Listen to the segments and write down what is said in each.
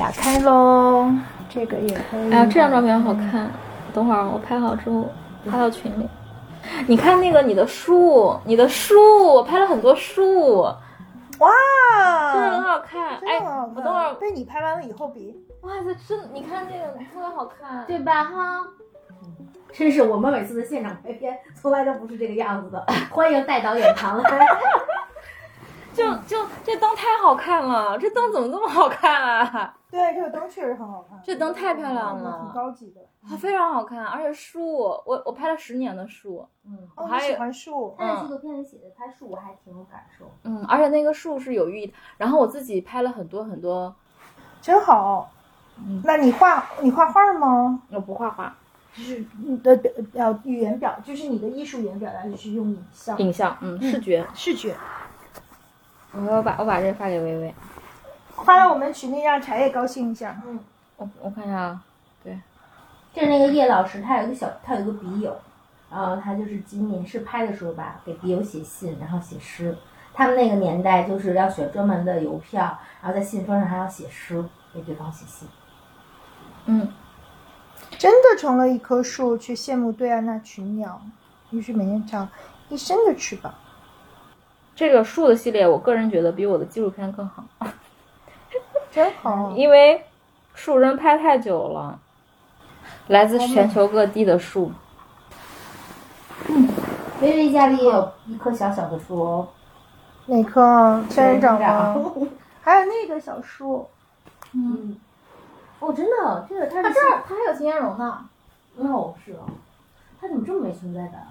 打开喽，这个也可以。哎呀，这张照片好看。等会儿我拍好之后发到群里。你看那个你的树，你的树，我拍了很多树，哇，真的很好看。哎，我等会儿，被你拍完了以后比，哇，这真，你看这个特别好看。对吧？哈，真是我们每次的现场拍片从来都不是这个样子的。欢迎带导演常来。就就这灯太好看了，这灯怎么这么好看啊？对，这个灯确实很好看，这灯太漂亮很了，高级的。它，非常好看，而且树，我我拍了十年的树，嗯，我，还喜欢树？他在纪录片里写的拍树，我还挺有感受。嗯，而且那个树是有寓意的。然后我自己拍了很多很多，真好。嗯那你画你画画吗？我不画画，就是你的表呃语言表，就是你的艺术语言表达就是用影像、影像，嗯，视觉。视觉。我把我把这发给薇薇，发到我们群里，让柴叶高兴一下。嗯我我看一下啊，对就是那个叶老师，他有一个小，他有一个笔友，然后他就是今年是拍的时候吧，给笔友写信，然后写诗。他们那个年代就是要选专门的邮票，然后在信封上还要写诗，给对方写信。嗯，真的成了一棵树，却羡慕对岸那群鸟，于是每天长一身的翅膀。这个树的系列，我个人觉得比我的纪录片更好，真好。因为树人拍太久了，来自全球各地的树。薇薇家里也有一棵小小的树哦，哪棵仙人掌吗？吗？还有那个小树，嗯，哦，真的，这个它是它这儿它还有金烟榕呢，哦，是啊，它怎么这么没存在感？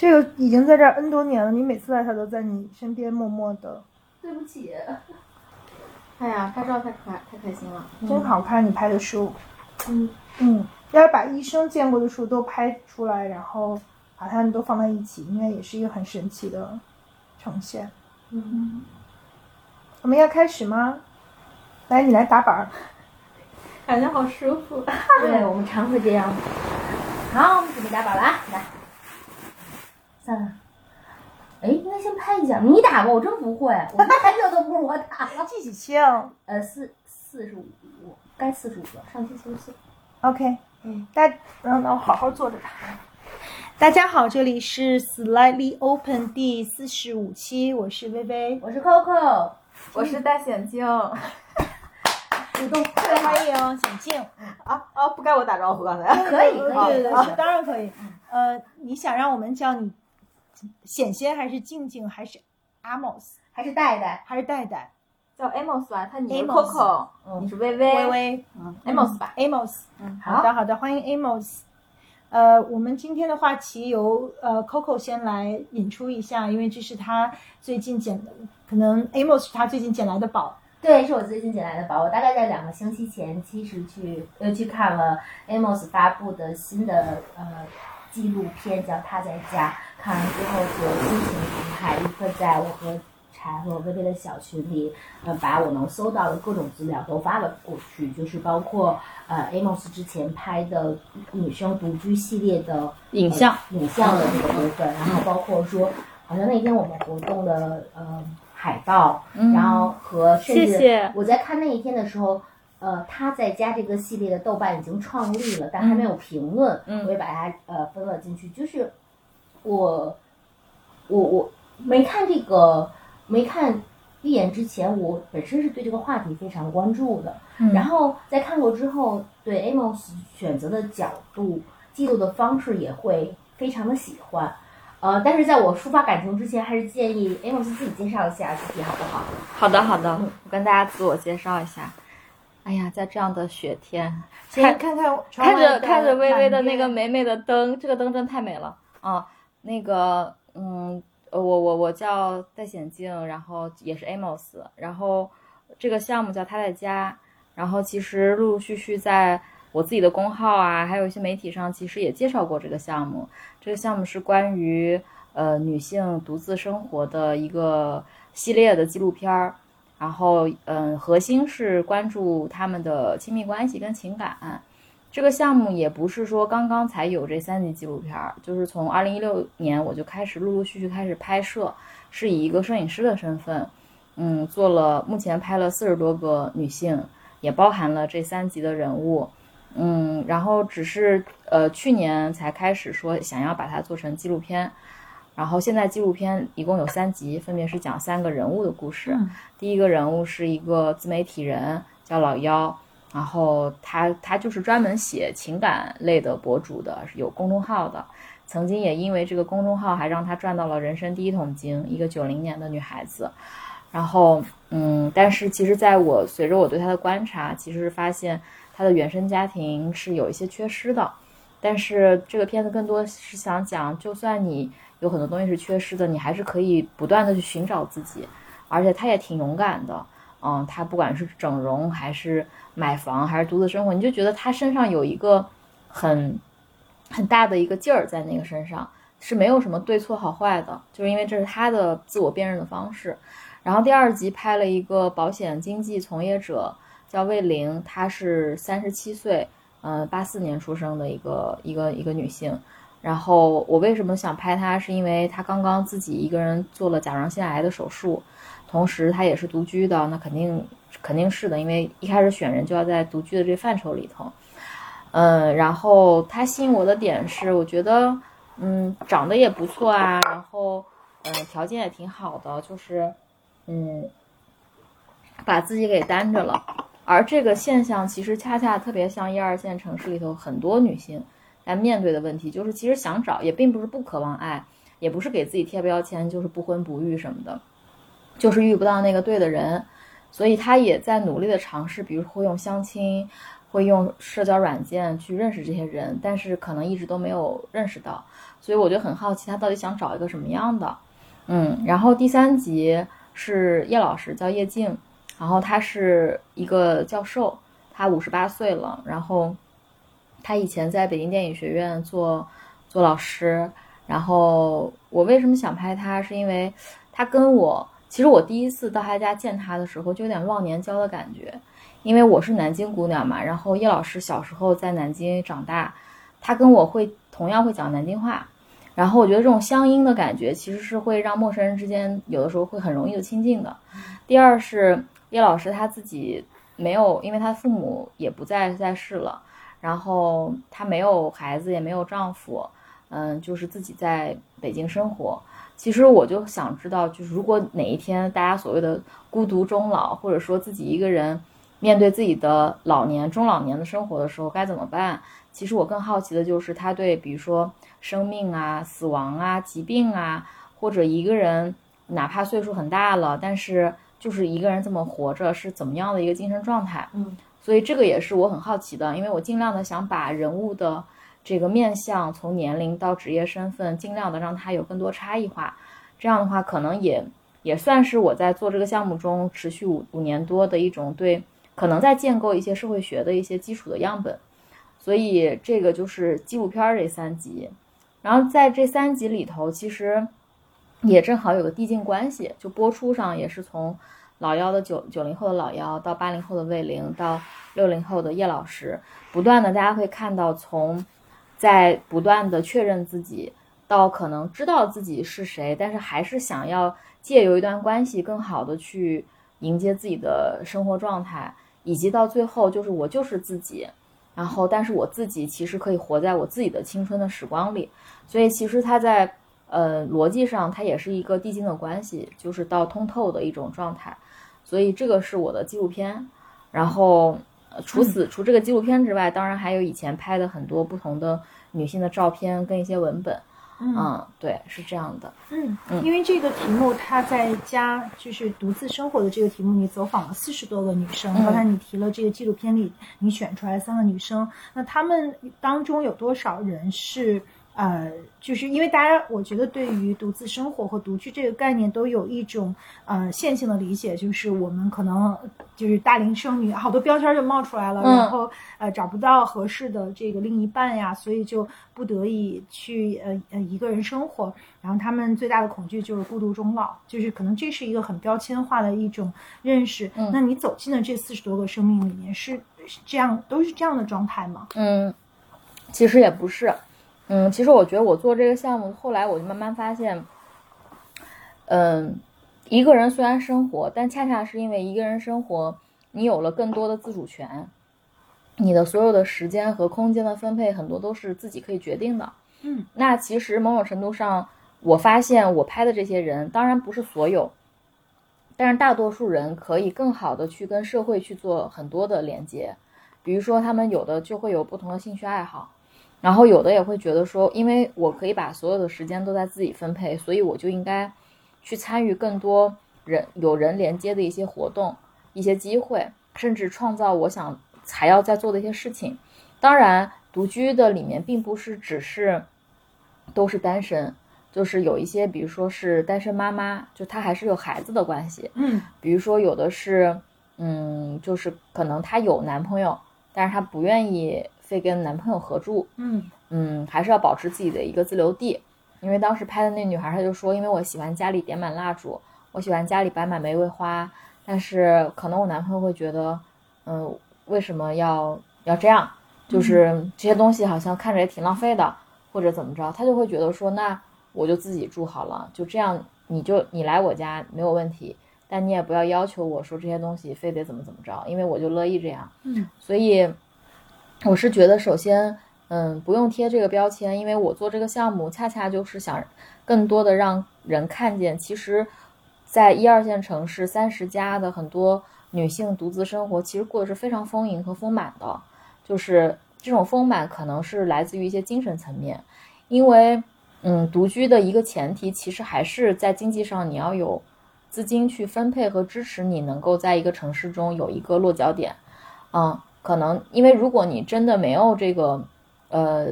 这个已经在这儿 N 多年了，你每次来它都在你身边默默的，对不起，哎呀，拍照太开太开心了。真好看。你拍的树，嗯嗯，要是把一生见过的树都拍出来，然后把它们都放在一起，应该也是一个很神奇的呈现。嗯，我们要开始吗？来，你来打板儿。感觉好舒服。对，我们常会这样。好，我们准备打板了啊，来，算了。哎，应该先拍一下，你打吧，我真不会，我拍这都不如我打了。记几期？呃，四四十五，该四十五了，上期四十四。OK，嗯，大让让我好好坐着吧。大家好，这里是 Slightly Open 第四十五期，我是薇薇，我是 Coco，我是大显镜啊 主动欢迎显静。啊啊！不该我打招呼刚才。可以可以对对对，啊当然可以。呃，你想让我们叫你显显还是静静还是 Amos 还是戴戴，还是戴戴叫 Amos 吧，他你是 Amos Coco，嗯你是微微。微微嗯，Amos 吧。Amos？嗯，好的好的，欢迎 Amos。呃，我们今天的话题由呃 Coco 先来引出一下，因为这是他最近捡的，可能 Amos 是他最近捡来的宝。对，是我最近捡来的宝。我大概在两个星期前，其实去又去看了 Amos 发布的新的呃纪录片，叫《他在家》。看完之后就心情澎湃，立刻在我和柴和薇薇的小群里，呃，把我能搜到的各种资料都发了过去，就是包括呃 Amos 之前拍的女生独居系列的影像呃影像的这个部分，然后包括说，好像那天我们活动的呃海报，然后和甚至我在看那一天的时候，呃，他在家这个系列的豆瓣已经创立了，但还没有评论，嗯我也把它呃分了进去。就是我我我没看这个没看一眼之前，我本身是对这个话题非常关注的，嗯然后在看过之后，对 Amos 选择的角度、记录的方式也会非常的喜欢。呃，但是在我抒发感情之前，还是建议 Amos 自己介绍一下自己好不好？好的好的嗯，我跟大家自我介绍一下。哎呀，在这样的雪天，看看看看着看着微微的那个美美的灯，这个灯真太美了啊！那个，嗯，呃我我我叫戴显静，然后也是 Amos，然后这个项目叫他在家，然后其实陆陆续续在我自己的公号啊，还有一些媒体上，其实也介绍过这个项目。这个项目是关于呃女性独自生活的一个系列的纪录片儿。然后，嗯，核心是关注他们的亲密关系跟情感。这个项目也不是说刚刚才有这三集纪录片儿，就是从二零一六年我就开始陆陆续续开始拍摄，是以一个摄影师的身份，嗯，做了目前拍了四十多个女性，也包含了这三集的人物。嗯，然后只是呃去年才开始说想要把它做成纪录片，然后现在纪录片一共有三集，分别是讲三个人物的故事。嗯第一个人物是一个自媒体人，叫老妖，然后他他就是专门写情感类的博主的，是有公众号的。曾经也因为这个公众号，还让他赚到了人生第一桶金，一个九零年的女孩子。然后，嗯，但是其实在我随着我对她的观察，其实发现她的原生家庭是有一些缺失的。但是这个片子更多是想讲，就算你有很多东西是缺失的，你还是可以不断的去寻找自己。而且她也挺勇敢的，嗯，她不管是整容还是买房还是独自生活，你就觉得她身上有一个很很大的一个劲儿在那个身上，是没有什么对错好坏的，就是因为这是她的自我辨认的方式。然后第二集拍了一个保险经纪从业者，叫魏玲，她是三十七岁，呃，八四年出生的一个一个一个女性。然后我为什么想拍她，是因为她刚刚自己一个人做了甲状腺癌的手术，同时她也是独居的，那肯定肯定是的，因为一开始选人就要在独居的这范畴里头。嗯，然后她吸引我的点是，我觉得嗯长得也不错啊，然后嗯条件也挺好的，就是嗯把自己给单着了。而这个现象其实恰恰特别像一二线城市里头很多女性在面对的问题，就是其实想找也并不是不渴望爱，也不是给自己贴标签，就是不婚不育什么的，就是遇不到那个对的人，所以他也在努力的尝试，比如会用相亲，会用社交软件去认识这些人，但是可能一直都没有认识到，所以我就很好奇他到底想找一个什么样的，嗯，然后第三集是叶老师，叫叶静。然后他是一个教授，他五十八岁了。然后他以前在北京电影学院做做老师。然后我为什么想拍他，是因为他跟我，其实我第一次到他家见他的时候，就有点忘年交的感觉，因为我是南京姑娘嘛。然后叶老师小时候在南京长大，他跟我会同样会讲南京话。然后我觉得这种乡音的感觉，其实是会让陌生人之间有的时候会很容易的亲近的。第二是。叶老师他自己没有，因为他父母也不在在世了，然后她没有孩子，也没有丈夫，嗯，就是自己在北京生活。其实我就想知道，就是如果哪一天大家所谓的孤独终老，或者说自己一个人面对自己的老年、中老年的生活的时候该怎么办？其实我更好奇的就是他对，比如说生命啊、死亡啊、疾病啊，或者一个人哪怕岁数很大了，但是。就是一个人这么活着是怎么样的一个精神状态？嗯，所以这个也是我很好奇的，因为我尽量的想把人物的这个面相从年龄到职业身份，尽量的让他有更多差异化。这样的话，可能也也算是我在做这个项目中持续五五年多的一种对，可能在建构一些社会学的一些基础的样本。所以这个就是纪录片这三集，然后在这三集里头，其实。也正好有个递进关系，就播出上也是从老幺的九九零后的老幺到八零后的魏玲到六零后的叶老师，不断的大家会看到从在不断的确认自己到可能知道自己是谁，但是还是想要借由一段关系更好的去迎接自己的生活状态，以及到最后就是我就是自己，然后但是我自己其实可以活在我自己的青春的时光里，所以其实他在。呃，逻辑上它也是一个递进的关系，就是到通透的一种状态，所以这个是我的纪录片。然后，除此除这个纪录片之外，当然还有以前拍的很多不同的女性的照片跟一些文本。嗯，对，是这样的。嗯，因为这个题目，他在家就是独自生活的这个题目，你走访了四十多个女生。刚才你提了这个纪录片里你选出来三个女生，那她们当中有多少人是？呃，就是因为大家，我觉得对于独自生活和独居这个概念都有一种呃线性的理解，就是我们可能就是大龄剩女，好多标签就冒出来了，然后呃找不到合适的这个另一半呀，所以就不得已去呃呃一个人生活，然后他们最大的恐惧就是孤独终老，就是可能这是一个很标签化的一种认识。那你走进了这四十多个生命里面，是这样都是这样的状态吗？嗯，其实也不是。嗯，其实我觉得我做这个项目，后来我就慢慢发现，嗯，一个人虽然生活，但恰恰是因为一个人生活，你有了更多的自主权，你的所有的时间和空间的分配很多都是自己可以决定的。嗯，那其实某种程度上，我发现我拍的这些人，当然不是所有，但是大多数人可以更好的去跟社会去做很多的连接。比如说，他们有的就会有不同的兴趣爱好，然后有的也会觉得说，因为我可以把所有的时间都在自己分配，所以我就应该去参与更多人有人连接的一些活动、一些机会，甚至创造我想还要再做的一些事情。当然，独居的里面并不是只是都是单身，就是有一些，比如说是单身妈妈，就她还是有孩子的关系。嗯比如说有的是，嗯，就是可能她有男朋友，但是她不愿意非跟男朋友合住，嗯嗯，还是要保持自己的一个自留地。因为当时拍的那女孩，她就说，因为我喜欢家里点满蜡烛，我喜欢家里摆满玫瑰花，但是可能我男朋友会觉得，嗯，为什么要要这样？就是这些东西好像看着也挺浪费的，或者怎么着，他就会觉得说，那我就自己住好了，就这样，你就你来我家没有问题，但你也不要要求我说这些东西非得怎么怎么着，因为我就乐意这样。嗯所以我是觉得，首先，嗯，不用贴这个标签，因为我做这个项目，恰恰就是想更多的让人看见，其实，在一二线城市三十加的很多女性独自生活，其实过得是非常丰盈和丰满的。就是这种丰满，可能是来自于一些精神层面，因为，嗯，独居的一个前提，其实还是在经济上你要有资金去分配和支持你，能够在一个城市中有一个落脚点。嗯，可能因为如果你真的没有这个，呃，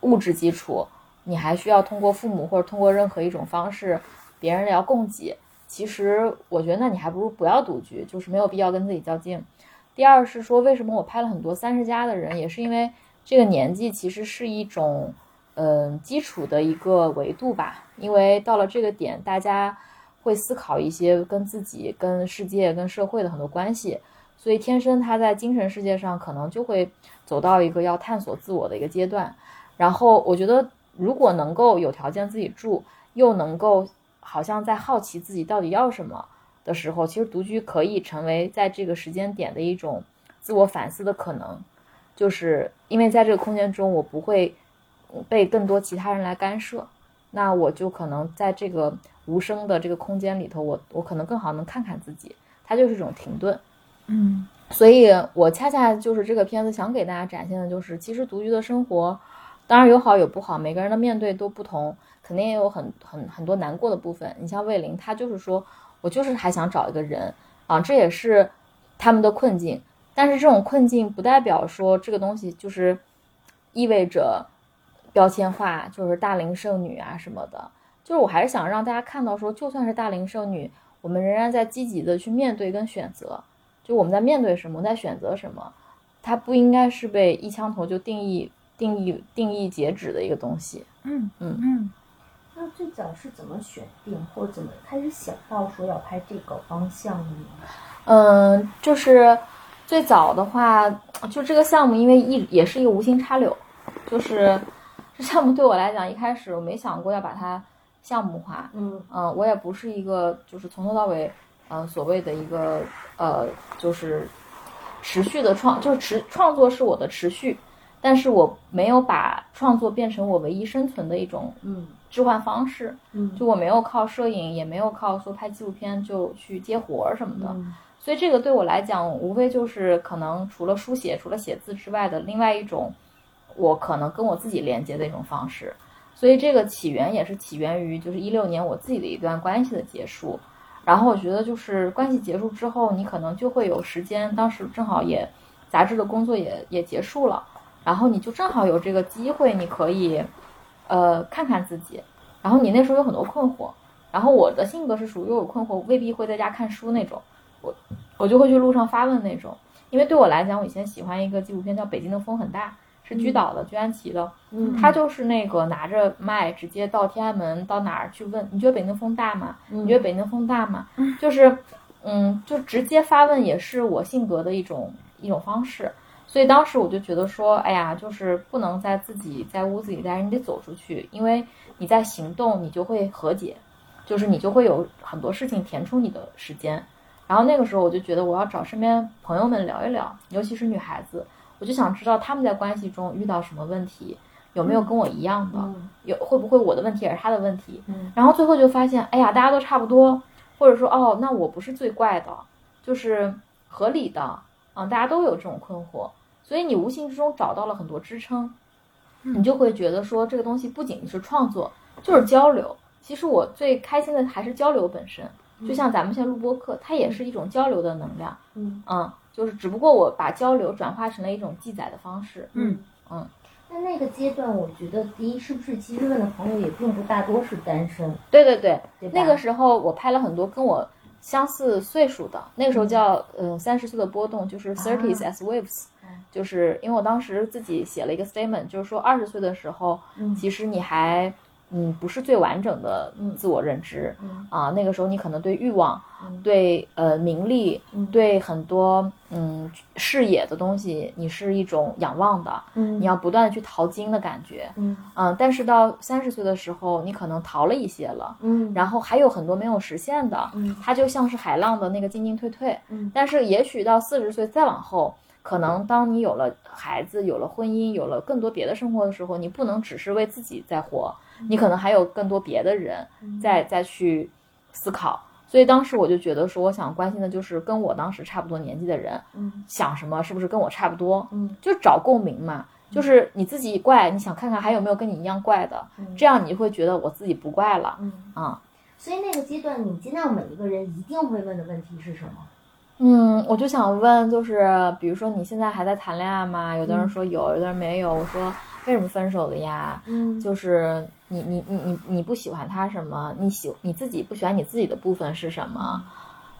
物质基础，你还需要通过父母或者通过任何一种方式，别人要供给。其实我觉得，那你还不如不要独居，就是没有必要跟自己较劲。第二是说，为什么我拍了很多三十加的人，也是因为这个年纪其实是一种，嗯、基础的一个维度吧。因为到了这个点，大家会思考一些跟自己、跟世界、跟社会的很多关系，所以天生他在精神世界上可能就会走到一个要探索自我的一个阶段。然后我觉得，如果能够有条件自己住，又能够好像在好奇自己到底要什么。的时候，其实独居可以成为在这个时间点的一种自我反思的可能，就是因为在这个空间中，我不会被更多其他人来干涉，那我就可能在这个无声的这个空间里头，我我可能更好能看看自己，它就是一种停顿。嗯所以我恰恰就是这个片子想给大家展现的，就是其实独居的生活，当然有好有不好，每个人的面对都不同，肯定也有很很很多难过的部分。你像魏玲，她就是说我就是还想找一个人啊，这也是他们的困境。但是这种困境不代表说这个东西就是意味着标签化，就是大龄剩女啊什么的。就是我还是想让大家看到说，就算是大龄剩女，我们仍然在积极的去面对跟选择。就我们在面对什么，我们在选择什么，它不应该是被一枪头就定义、定义、定义截止的一个东西。嗯嗯嗯那最早是怎么选定，或者怎么开始想到说要拍这个方向的呢？嗯，就是最早的话，就这个项目，因为一也是一个无心插柳，就是这项目对我来讲，一开始我没想过要把它项目化。嗯嗯，我也不是一个就是从头到尾，嗯、所谓的一个呃，就是持续的创，就是持创作是我的持续，但是我没有把创作变成我唯一生存的一种嗯置换方式，嗯就我没有靠摄影，也没有靠说拍纪录片就去接活儿什么的，嗯所以这个对我来讲，无非就是可能除了书写、除了写字之外的另外一种，我可能跟我自己连接的一种方式。所以这个起源也是起源于就是一六年我自己的一段关系的结束。然后我觉得就是关系结束之后，你可能就会有时间，当时正好也杂志的工作也也结束了，然后你就正好有这个机会，你可以呃看看自己。然后你那时候有很多困惑，然后我的性格是属于有困惑未必会在家看书那种，我我就会去路上发问那种。因为对我来讲，我以前喜欢一个纪录片叫《北京的风很大》，是居岛的，居安琪的。嗯他就是那个拿着麦直接到天安门到哪儿去问，你觉得北京风大吗？你觉得北京风大吗？就是，嗯，就直接发问也是我性格的一种一种方式。所以当时我就觉得说，哎呀，就是不能在自己在屋子里待着，你得走出去，因为你在行动，你就会和解，就是你就会有很多事情填充你的时间。然后那个时候我就觉得我要找身边朋友们聊一聊，尤其是女孩子，我就想知道他们在关系中遇到什么问题，有没有跟我一样的，嗯。有会不会我的问题也是他的问题。嗯。然后最后就发现，哎呀，大家都差不多，或者说哦，那我不是最怪的，就是合理的啊，大家都有这种困惑，所以你无形之中找到了很多支撑，你就会觉得说这个东西不仅是创作，就是交流。其实我最开心的还是交流本身，就像咱们现在录播课，它也是一种交流的能量，嗯。嗯，就是只不过我把交流转化成了一种记载的方式，嗯。嗯。那那个阶段，我觉得第一是不是其实问的朋友也并不大多是单身，对对对，对？那个时候我拍了很多跟我相似岁数的，那个时候叫呃三十岁的波动，就是 thirties as waves，、嗯。就是因为我当时自己写了一个 statement，就是说二十岁的时候，嗯。其实你还嗯不是最完整的嗯自我认知、嗯啊，那个时候你可能对欲望、嗯对呃名利、嗯对很多嗯视野的东西，你是一种仰望的，嗯你要不断的去淘金的感觉，嗯嗯，但是到三十岁的时候，你可能淘了一些了。嗯然后还有很多没有实现的，嗯它就像是海浪的那个进进退退。嗯但是也许到四十岁再往后，可能当你有了孩子、有了婚姻、有了更多别的生活的时候，你不能只是为自己在活，你可能还有更多别的人再再去思考。所以当时我就觉得说，我想关心的就是跟我当时差不多年纪的人嗯想什么，是不是跟我差不多？嗯就找共鸣嘛。就是你自己怪，你想看看还有没有跟你一样怪的，这样你就会觉得我自己不怪了嗯，啊。所以那个阶段，你见到每一个人一定会问的问题是什么？嗯，我就想问，就是比如说你现在还在谈恋爱吗？有的人说有，有的人没有。我说为什么分手了呀？嗯就是你你你你你不喜欢他什么？你喜你自己不喜欢你自己的部分是什么？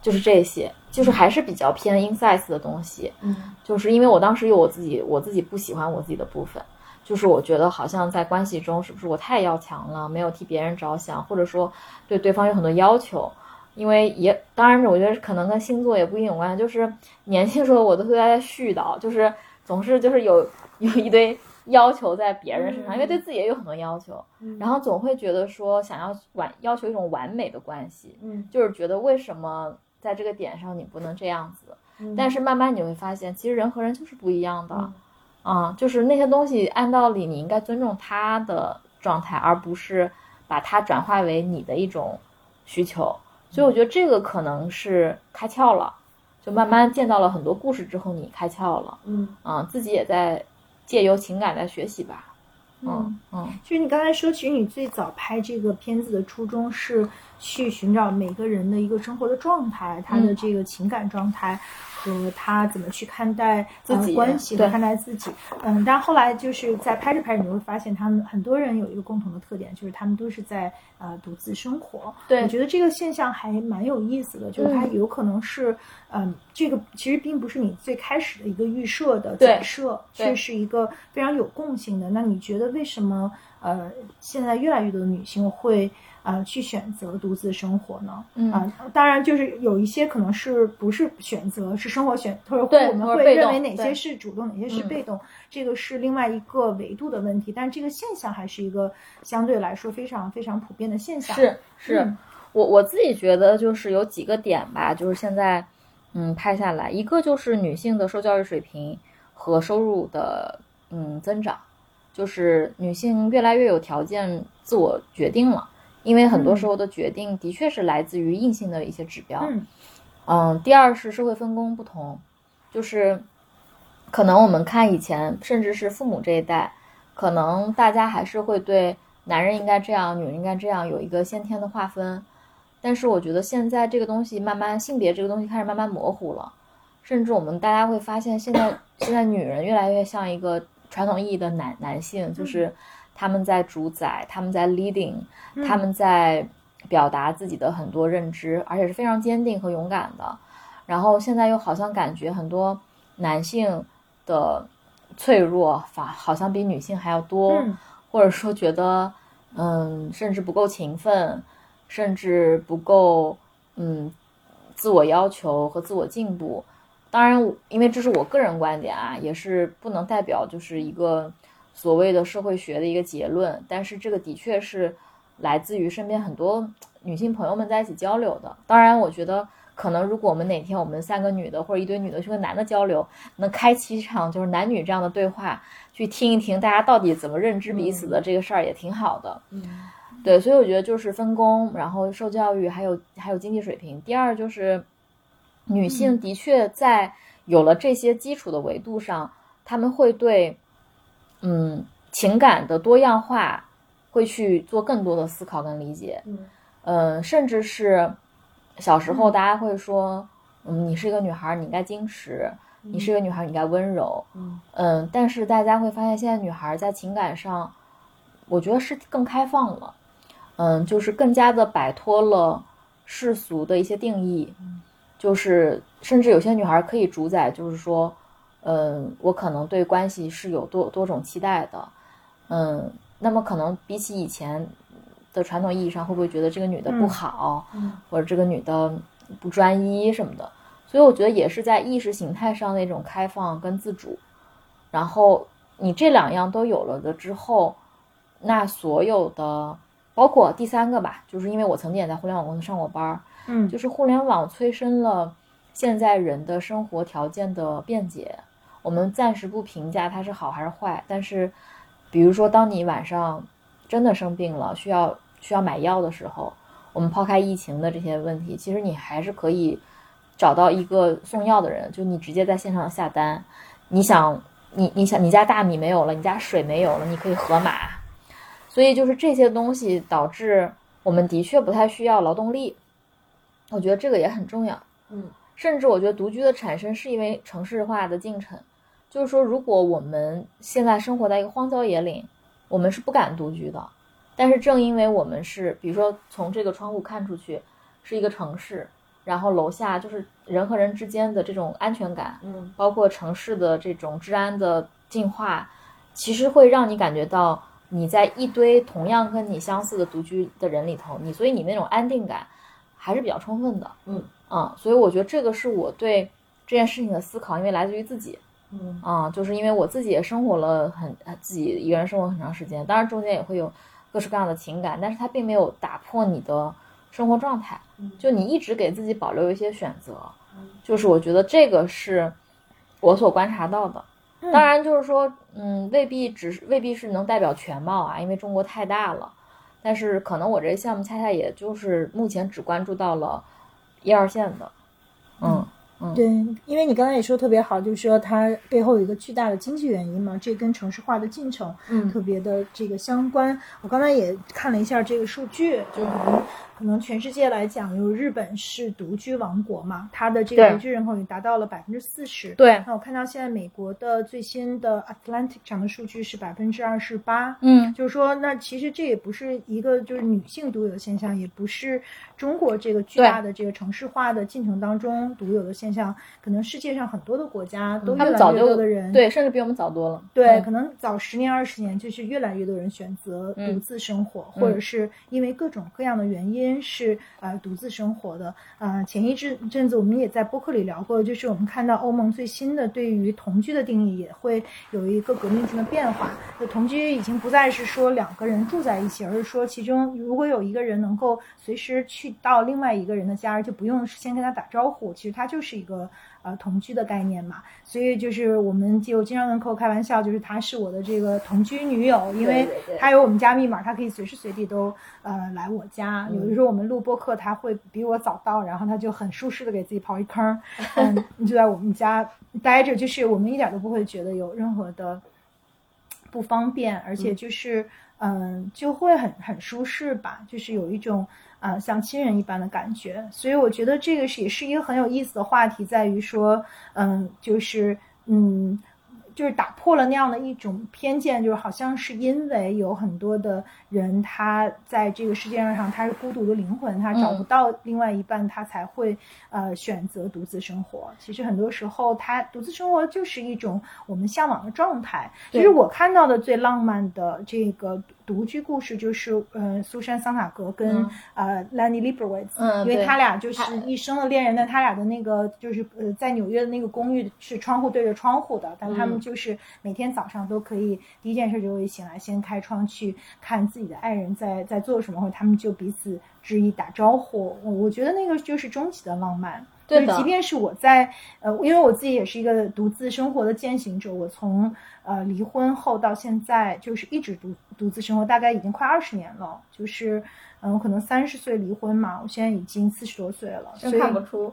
就是这些，就是还是比较偏 insights 的东西。嗯就是因为我当时有我自己，我自己不喜欢我自己的部分，就是我觉得好像在关系中是不是我太要强了，没有替别人着想，或者说对对方有很多要求。因为也当然，我觉得可能跟星座也不一定有关系。就是年轻时候我都在絮叨，就是总是就是有有一堆要求在别人身上，因为对自己也有很多要求，然后总会觉得说想要完要求一种完美的关系，嗯。就是觉得为什么在这个点上你不能这样子？嗯。但是慢慢你会发现，其实人和人就是不一样的，嗯。啊，就是那些东西，按道理你应该尊重他的状态，而不是把它转化为你的一种需求。所以我觉得这个可能是开窍了，就慢慢见到了很多故事之后，你开窍了，嗯。啊，自己也在借由情感来学习吧，嗯嗯就是你刚才说，其实你最早拍这个片子的初衷是去寻找每个人的一个生活的状态，他的嗯。这个情感状态和他怎么去看待自己呃、关系和看待自己。嗯，但后来就是在拍着拍着，你会发现他们很多人有一个共同的特点，就是他们都是在呃独自生活。对我觉得这个现象还蛮有意思的，就是它嗯有可能是，嗯，这个其实并不是你最开始的一个预设的假设，却是一个非常有共性的。那你觉得为什么呃现在越来越多的女性会呃去选择独自生活呢？嗯啊、当然就是有一些可能是不是选择，是生活选，或者对我们会认为哪些是主动，哪些是嗯被动，这个是另外一个维度的问题。但这个现象还是一个相对来说非常非常普遍的现象。是是，嗯我我自己觉得就是有几个点吧，就是现在嗯拍下来，一个就是女性的受教育水平和收入的嗯增长，就是女性越来越有条件自我决定了，因为很多时候的决定的确是来自于硬性的一些指标。嗯嗯，第二是社会分工不同，就是可能我们看以前，甚至是父母这一代，可能大家还是会对男人应该这样，女人应该这样有一个先天的划分。但是我觉得现在这个东西慢慢性别这个东西开始慢慢模糊了，甚至我们大家会发现，现在现在女人越来越像一个传统意义的男男性，就是他们在主宰，他们在 leading，他们在表达自己的很多认知，而且是非常坚定和勇敢的。然后现在又好像感觉很多男性的脆弱反好像比女性还要多，嗯或者说觉得嗯，甚至不够勤奋，甚至不够嗯自我要求和自我进步。当然，因为这是我个人观点啊，也是不能代表就是一个所谓的社会学的一个结论。但是这个的确是来自于身边很多女性朋友们在一起交流的。当然，我觉得可能如果我们哪天我们三个女的或者一堆女的去跟男的交流，能开启一场就是男女这样的对话，去听一听大家到底怎么认知彼此的这个事儿也挺好的。嗯对，所以我觉得就是分工，然后受教育，还有还有经济水平。第二就是，女性的确在有了这些基础的维度上，她们会对，嗯，情感的多样化会去做更多的思考跟理解。嗯。嗯，甚至是小时候大家会说，嗯，你是一个女孩儿，你应该矜持；你是一个女孩儿，你应该温柔。嗯。嗯，但是大家会发现，现在女孩儿在情感上，我觉得是更开放了，嗯，就是更加的摆脱了世俗的一些定义，就是甚至有些女孩儿可以主宰，就是说，嗯，我可能对关系是有多多种期待的，嗯，那么可能比起以前的传统意义上，会不会觉得这个女的不嗯好，嗯或者这个女的不专一什么的？所以我觉得也是在意识形态上那种开放跟自主，然后你这两样都有了的之后，那所有的包括第三个吧，就是因为我曾经也在互联网公司上过班儿，嗯就是互联网催生了现在人的生活条件的便捷。我们暂时不评价它是好还是坏，但是比如说，当你晚上真的生病了，需要需要买药的时候，我们抛开疫情的这些问题，其实你还是可以找到一个送药的人，就你直接在线上下单。你想，你你想，你家大米没有了，你家水没有了，你可以盒马。所以就是这些东西导致我们的确不太需要劳动力，我觉得这个也很重要。嗯甚至我觉得独居的产生是因为城市化的进程，就是说，如果我们现在生活在一个荒郊野岭，我们是不敢独居的。但是正因为我们是，比如说从这个窗户看出去是一个城市，然后楼下就是人和人之间的这种安全感，嗯包括城市的这种治安的进化，其实会让你感觉到你在一堆同样跟你相似的独居的人里头，你所以你那种安定感还是比较充分的。嗯啊，所以我觉得这个是我对这件事情的思考，因为来自于自己嗯。啊，就是因为我自己也生活了很呃自己一个人生活很长时间，当然中间也会有各式各样的情感，但是它并没有打破你的生活状态，嗯。就你一直给自己保留一些选择，就是我觉得这个是我所观察到的。当然，就是说，嗯，未必只是未必是能代表全貌啊，因为中国太大了。但是可能我这个项目恰恰也就是目前只关注到了一二线的，嗯对，因为你刚才也说特别好，就是说它背后有一个巨大的经济原因嘛，这跟城市化的进程嗯特别的这个相关。我刚才也看了一下这个数据，就是可能可能全世界来讲，有日本是独居王国嘛，它的这个独居人口也达到了百分之四十。对，那我看到现在美国的最新的 Atlantic 上的数据是百分之二十八。嗯就是说，那其实这也不是一个就是女性独有的现象，也不是中国这个巨大的这个城市化的进程当中独有的现象。可能世界上很多的国家都越来越多的人对，甚至比我们早多了。对，嗯可能早十年二十年，就是越来越多人选择独嗯自生活，或者是因为各种各样的原因是呃独自生活的。呃，前一阵阵子我们也在播客里聊过，就是我们看到欧盟最新的对于同居的定义也会有一个革命性的变化。就同居已经不再是说两个人住在一起，而是说其中如果有一个人能够随时去到另外一个人的家，而就不用先跟他打招呼，其实他就是一个。呃，同居的概念嘛，所以就是我们就经常跟客户开玩笑，就是她是我的这个同居女友，因为她有我们家密码，她可以随时随地都呃来我家。有的时候我们录播课，她会比我早到，然后她就很舒适的给自己刨一坑，嗯，就在我们家待着，就是我们一点都不会觉得有任何的不方便，而且就是嗯、就会很很舒适吧，就是有一种。啊、像亲人一般的感觉，所以我觉得这个是也是一个很有意思的话题，在于说，嗯，就是嗯，就是打破了那样的一种偏见，就是好像是因为有很多的人他在这个世界上他是孤独的灵魂，他找不到另外一半，他才会呃选择独自生活。其实很多时候，他独自生活就是一种我们向往的状态。其实我看到的最浪漫的这个独居故事，就是呃苏珊桑塔格跟、嗯。呃嗯对因为他俩就是一生的恋人，但他俩的那个就是呃在纽约的那个公寓是窗户对着窗户的，但他们嗯。就是每天早上都可以第一件事就会醒来先开窗去看自己的爱人在在做什么，或者他们就彼此致意、打招呼，我我觉得那个就是终极的浪漫。对的即便是我在呃，因为我自己也是一个独自生活的践行者，我从呃离婚后到现在就是一直独独自生活，大概已经快二十年了。就是嗯，我可能三十岁离婚嘛，我现在已经四十多岁了，所真看不出。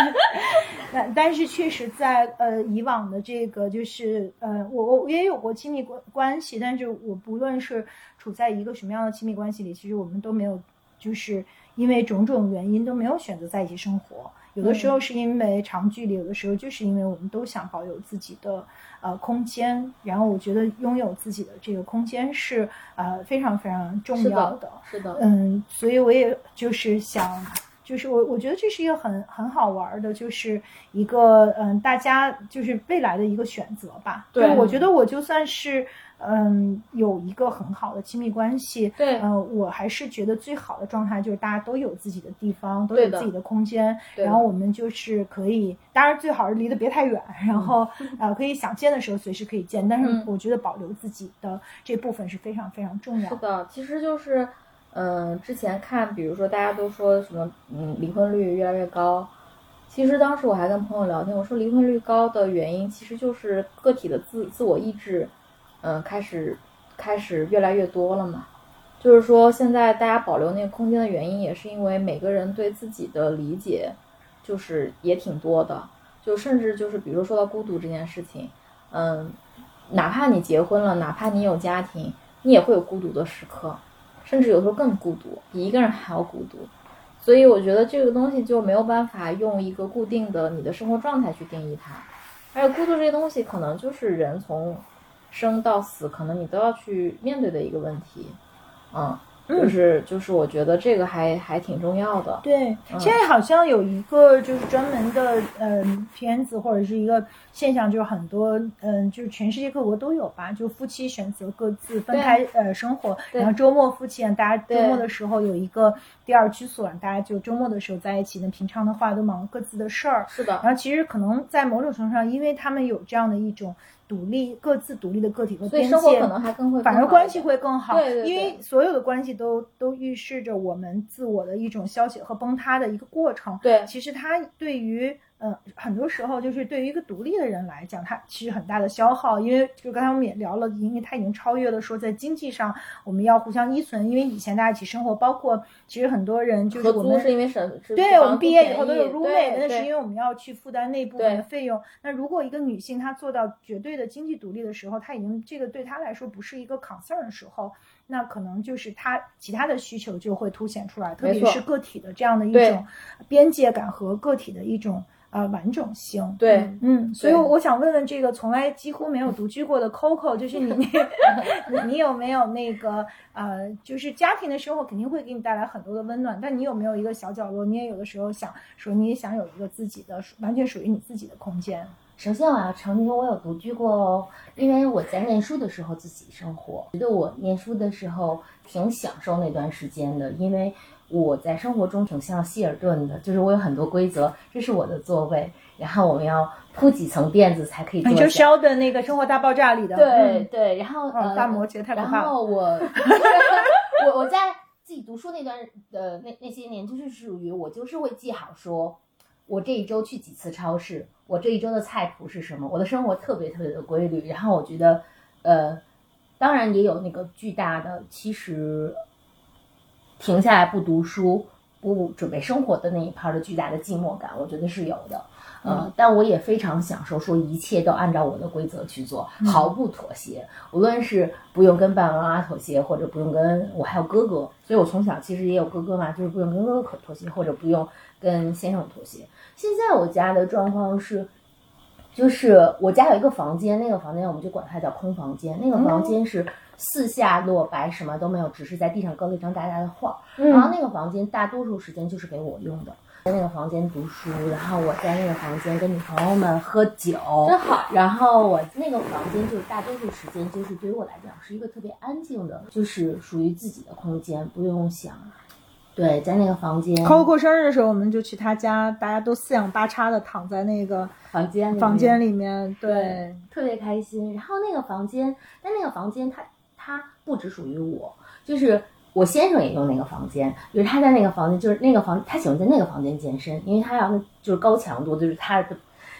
但但是确实在呃以往的这个就是呃我我也有过亲密关关系，但是我不论是处在一个什么样的亲密关系里，其实我们都没有就是因为种种原因都没有选择在一起生活。有的时候是因为长距离，有的时候就是因为我们都想保有自己的呃空间。然后我觉得拥有自己的这个空间是呃非常非常重是要的，是的，嗯，所以我也就是想，就是我我觉得这是一个很很好玩儿的，就是一个嗯，大家就是未来的一个选择吧。对我觉得我就算是嗯有一个很好的亲密关系，对呃，我还是觉得最好的状态就是大家都有自己的地方，都有自己的空间，对然后我们就是可以，当然最好是离得别太远，然后呃可以想见的时候随时可以见，但是嗯我觉得保留自己的这部分是非常非常重要的。是的，其实就是，嗯、之前看，比如说大家都说什么，嗯，离婚率越来越高。其实当时我还跟朋友聊天，我说离婚率高的原因其实就是个体的自自我意志，嗯、开始开始越来越多了嘛。就是说，现在大家保留那个空间的原因，也是因为每个人对自己的理解，就是也挺多的。就甚至就是比如说到孤独这件事情，嗯，哪怕你结婚了，哪怕你有家庭，你也会有孤独的时刻，甚至有时候更孤独，比一个人还要孤独。所以我觉得这个东西就没有办法用一个固定的你的生活状态去定义它，而且孤独这些东西可能就是人从生到死，可能你都要去面对的一个问题，嗯，就是就是我觉得这个还还挺重要的，对，嗯。现在好像有一个就是专门的嗯片子或者是一个现象，就是很多嗯就是全世界各国都有吧，就夫妻选择各自分开呃生活，然后周末夫妻啊，大家周末的时候有一个第二居所，大家就周末的时候在一起，那平常的话都忙各自的事儿，是的，然后其实可能在某种程度上，因为他们有这样的一种独立、各自独立的个体和所以边界，生活可能还更会反而关系会更好，对对对。因为所有的关系都都预示着我们自我的一种消解和崩塌的一个过程。对。其实它对于呃很多时候就是对于一个独立的人来讲，他其实很大的消耗，因为就刚才我们也聊了，因为他已经超越了说在经济上我们要互相依存，因为以前大家一起生活，包括其实很多人就是我们是因为省，对我们毕业以后都有 roommate，那是因为我们要去负担那部分的费用。那如果一个女性她做到绝对的经济独立的时候，她已经这个对她来说不是一个 concern 的时候，那可能就是她其他的需求就会凸显出来，特别是个体的这样的一种边界感和个体的一种呃完整性。对嗯，所以我想问问这个从来几乎没有独居过的 Coco，就是你 你你有没有那个呃，就是家庭的生活肯定会给你带来很多的温暖，但你有没有一个小角落，你也有的时候想说你也想有一个自己的完全属于你自己的空间？首先我要澄清我有独居过哦，因为我在念书的时候自己生活，觉得我念书的时候挺享受那段时间的，因为我在生活中挺像希尔顿的，就是我有很多规则，这是我的座位，然后我们要铺几层垫子才可以坐下。你就肖的那个《生活大爆炸》里的，对嗯对，然后、哦呃，大摩羯太可然怕了。后我 我我在自己读书那段的那那些年，就是属于我就是会记好说，我这一周去几次超市，我这一周的菜谱是什么，我的生活特别特别的规律。然后我觉得，呃，当然也有那个巨大的，其实停下来不读书。不准备生活的那一盘的巨大的寂寞感，我觉得是有的，呃，但我也非常享受说一切都按照我的规则去做，毫不妥协。无论是不用跟爸爸妈妈妥协，或者不用跟我还有哥哥，所以我从小其实也有哥哥嘛，就是不用跟哥哥妥协，或者不用跟先生妥协。现在我家的状况是，就是我家有一个房间，那个房间我们就管它叫空房间，那个房间是四下落白，什么都没有，只是在地上搁了一张大大的画。然后那个房间大多数时间就是给我用的，在那个房间读书，然后我在那个房间跟女朋友们喝酒，真好。然后我那个房间就是大多数时间就是对于我来讲是一个特别安静的，就是属于自己的空间，不用想。对，在那个房间 Coco 过生日的时候，我们就去他家，大家都四仰八叉的躺在那个房间里房间里。里面，对，特别开心。然后那个房间，但那个房间它它不只属于我，就是我先生也用那个房间，就是他在那个房间，就是那个房，他喜欢在那个房间健身，因为他要就是高强度，就是他的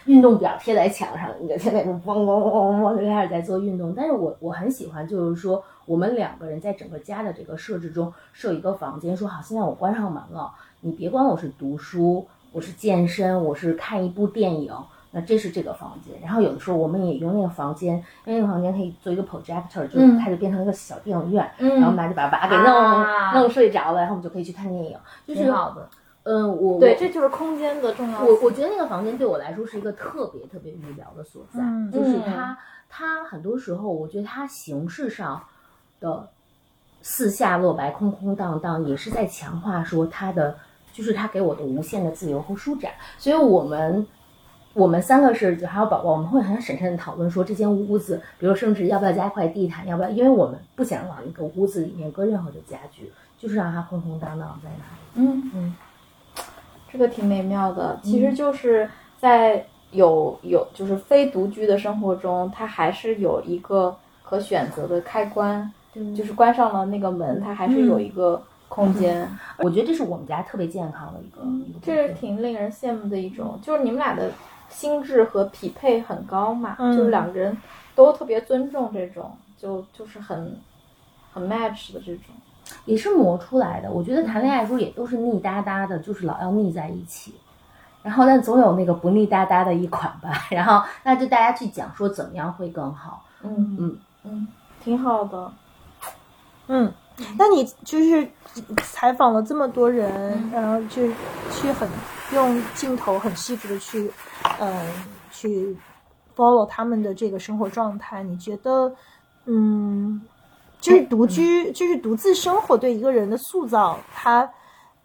运动表贴在墙上，你就天天嗡嗡嗡嗡嗡就开始在做运动。但是我我很喜欢，就是说我们两个人在整个家的这个设置中设一个房间，说好，现在我关上门了，你别管我是读书，我是健身，我是看一部电影。那这是这个房间，然后有的时候我们也用那个房间，因为那个房间可以做一个 projector，就是它就变成一个小电影院，嗯然后我们俩就把娃给弄、啊弄睡着了，然后我们就可以去看电影。就是挺好的。嗯，我对，我这就是空间的重要性。我我觉得那个房间对我来说是一个特别特别无聊的所在，嗯就是它它很多时候我觉得它形式上的四下落白、空空荡荡，也是在强化说它的就是它给我的无限的自由和舒展。所以我们我们三个是就还有宝宝，我们会很审慎的讨论说这间屋子，比如甚至要不要加一块地毯，要不要，因为我们不想往一个屋子里面搁任何的家具，就是让它空空荡荡在那里。嗯嗯，这个挺美妙的。其实就是在有有就是非独居的生活中，它还是有一个可选择的开关，就是关上了那个门，它还是有一个空间。我觉得这是我们家特别健康的一个，这是挺令人羡慕的一种，就是你们俩的心智和匹配很高嘛，嗯就是两个人都特别尊重这种，就就是很很 match 的这种。也是磨出来的。我觉得谈恋爱的时候也都是腻哒哒的，就是老要腻在一起，然后但总有那个不腻哒哒的一款吧。然后那就大家去讲说怎么样会更好。嗯嗯嗯，挺好的。嗯，那你就是采访了这么多人，然后就去很用镜头很细致的去，嗯，去 follow 他们的这个生活状态，你觉得，嗯，就是独居，就是独自生活对一个人的塑造，它，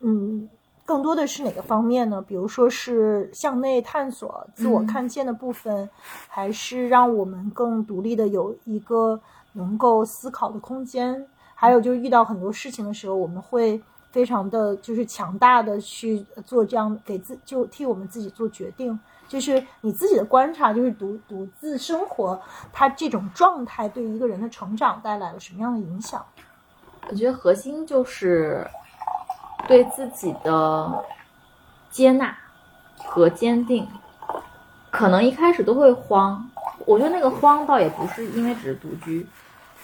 嗯。更多的是哪个方面呢？比如说是向内探索、自我看见的部分，还是让我们更独立的有一个能够思考的空间？还有就是遇到很多事情的时候，我们会非常的就是强大的去做这样给自就替我们自己做决定。就是你自己的观察，就是独独自生活，他这种状态对一个人的成长带来了什么样的影响？我觉得核心就是对自己的接纳和坚定。可能一开始都会慌，我觉得那个慌倒也不是因为只是独居，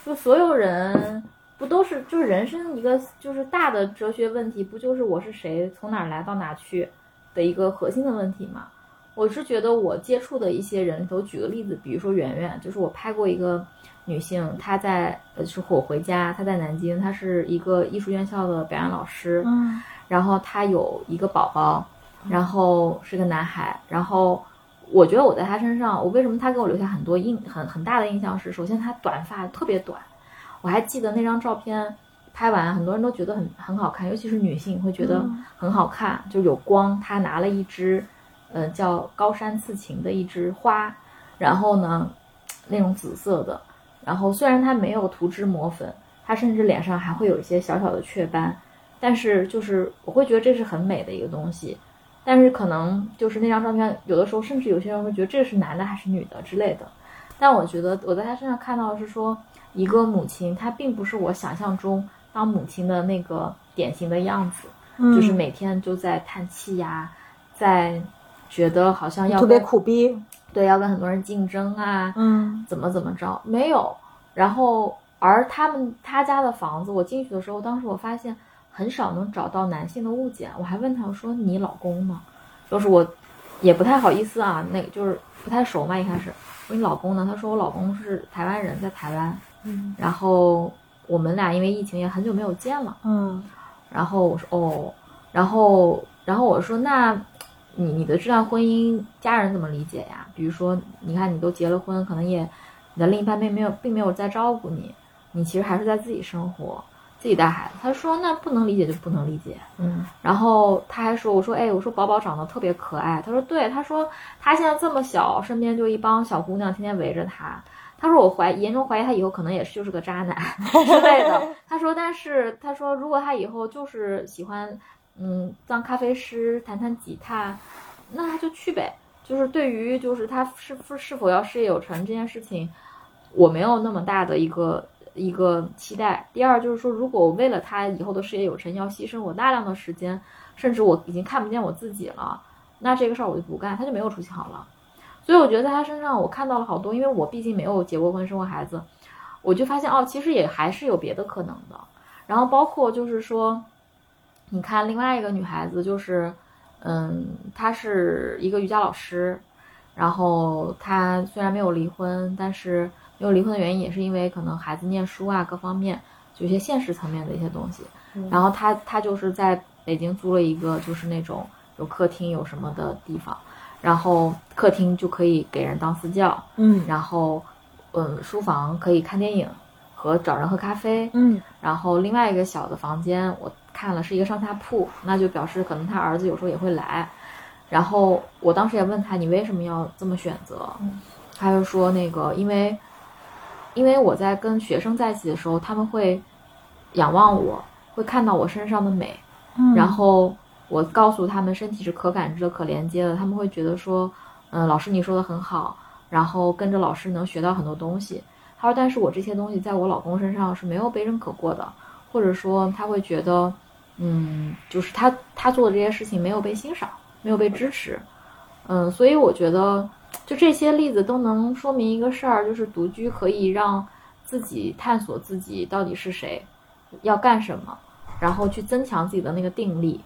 就所有人不都是就是人生一个就是大的哲学问题，不就是我是谁，从哪儿来到哪去的一个核心的问题吗？我是觉得我接触的一些人都，举个例子，比如说圆圆，就是我拍过一个女性，她在呃，就是我回家，她在南京，她是一个艺术院校的表演老师，嗯然后她有一个宝宝，然后是个男孩，然后我觉得我在他身上，我为什么他给我留下很多印很很大的印象是，首先他短发特别短，我还记得那张照片拍完，很多人都觉得很很好看，尤其是女性会觉得很好看，就有光。她拿了一支，呃，叫高山刺芹的一枝花，然后呢，那种紫色的，然后虽然她没有涂脂抹粉，她甚至脸上还会有一些小小的雀斑，但是就是我会觉得这是很美的一个东西。但是可能就是那张照片，有的时候甚至有些人会觉得这是男的还是女的之类的。但我觉得我在他身上看到的是说，一个母亲她并不是我想象中当母亲的那个典型的样子，嗯就是每天就在叹气呀，在觉得好像要特别苦逼，对要跟很多人竞争啊，嗯怎么怎么着没有。然后而他们他家的房子，我进去的时候，当时我发现很少能找到男性的物件。我还问他我说你老公呢？就是我也不太好意思啊，那个就是不太熟嘛，一开始我说你老公呢？他说我老公是台湾人，在台湾。嗯然后我们俩因为疫情也很久没有见了。嗯然后我说哦，然后然后我说那你你的这段婚姻家人怎么理解呀？比如说你看你都结了婚，可能也你的另一半并没有并没有在照顾你，你其实还是在自己生活，自己带孩子。他说那不能理解就不能理解。嗯然后他还说我说哎我说宝宝长得特别可爱，他说对，他说他现在这么小，身边就一帮小姑娘天天围着他。他说我怀严重怀疑他以后可能也是就是个渣男 之类的。他说，但是他说如果他以后就是喜欢嗯当咖啡师弹弹吉他，那他就去呗。就是对于就是他是是是否要事业有成这件事情，我没有那么大的一个一个期待。第二就是说，如果我为了他以后的事业有成，要牺牲我大量的时间，甚至我已经看不见我自己了，那这个事儿我就不干，他就没有出息好了。所以我觉得在他身上，我看到了好多，因为我毕竟没有结过婚、生过孩子，我就发现哦，其实也还是有别的可能的。然后包括就是说，你看另外一个女孩子，就是嗯，她是一个瑜伽老师，然后她虽然没有离婚，但是没有离婚的原因也是因为可能孩子念书啊各方面，就一些现实层面的一些东西。然后她她就是在北京租了一个就是那种有客厅有什么的地方。然后客厅就可以给人当私教，嗯。然后，嗯，书房可以看电影和找人喝咖啡，嗯。然后另外一个小的房间我看了是一个上下铺，那就表示可能他儿子有时候也会来。然后我当时也问他你为什么要这么选择，他就说那个因为，因为我在跟学生在一起的时候，他们会仰望我，会看到我身上的美，嗯，然后我告诉他们，身体是可感知的、可连接的，他们会觉得说，嗯，老师你说的很好，然后跟着老师能学到很多东西。他说，但是我这些东西在我老公身上是没有被认可过的，或者说他会觉得，嗯，就是他他做的这些事情没有被欣赏，没有被支持，嗯，所以我觉得就这些例子都能说明一个事儿，就是独居可以让自己探索自己到底是谁，要干什么，然后去增强自己的那个定力。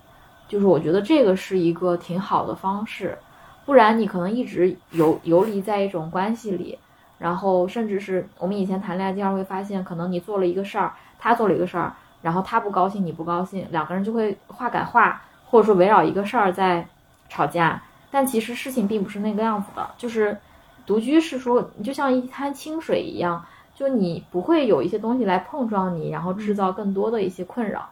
就是我觉得这个是一个挺好的方式，不然你可能一直游游离在一种关系里，然后甚至是我们以前谈恋爱经常会发现，可能你做了一个事儿，他做了一个事儿，然后他不高兴，你不高兴，两个人就会话赶话，或者说围绕一个事儿在吵架，但其实事情并不是那个样子的，就是独居是说你就像一滩清水一样，就你不会有一些东西来碰撞你，然后制造更多的一些困扰，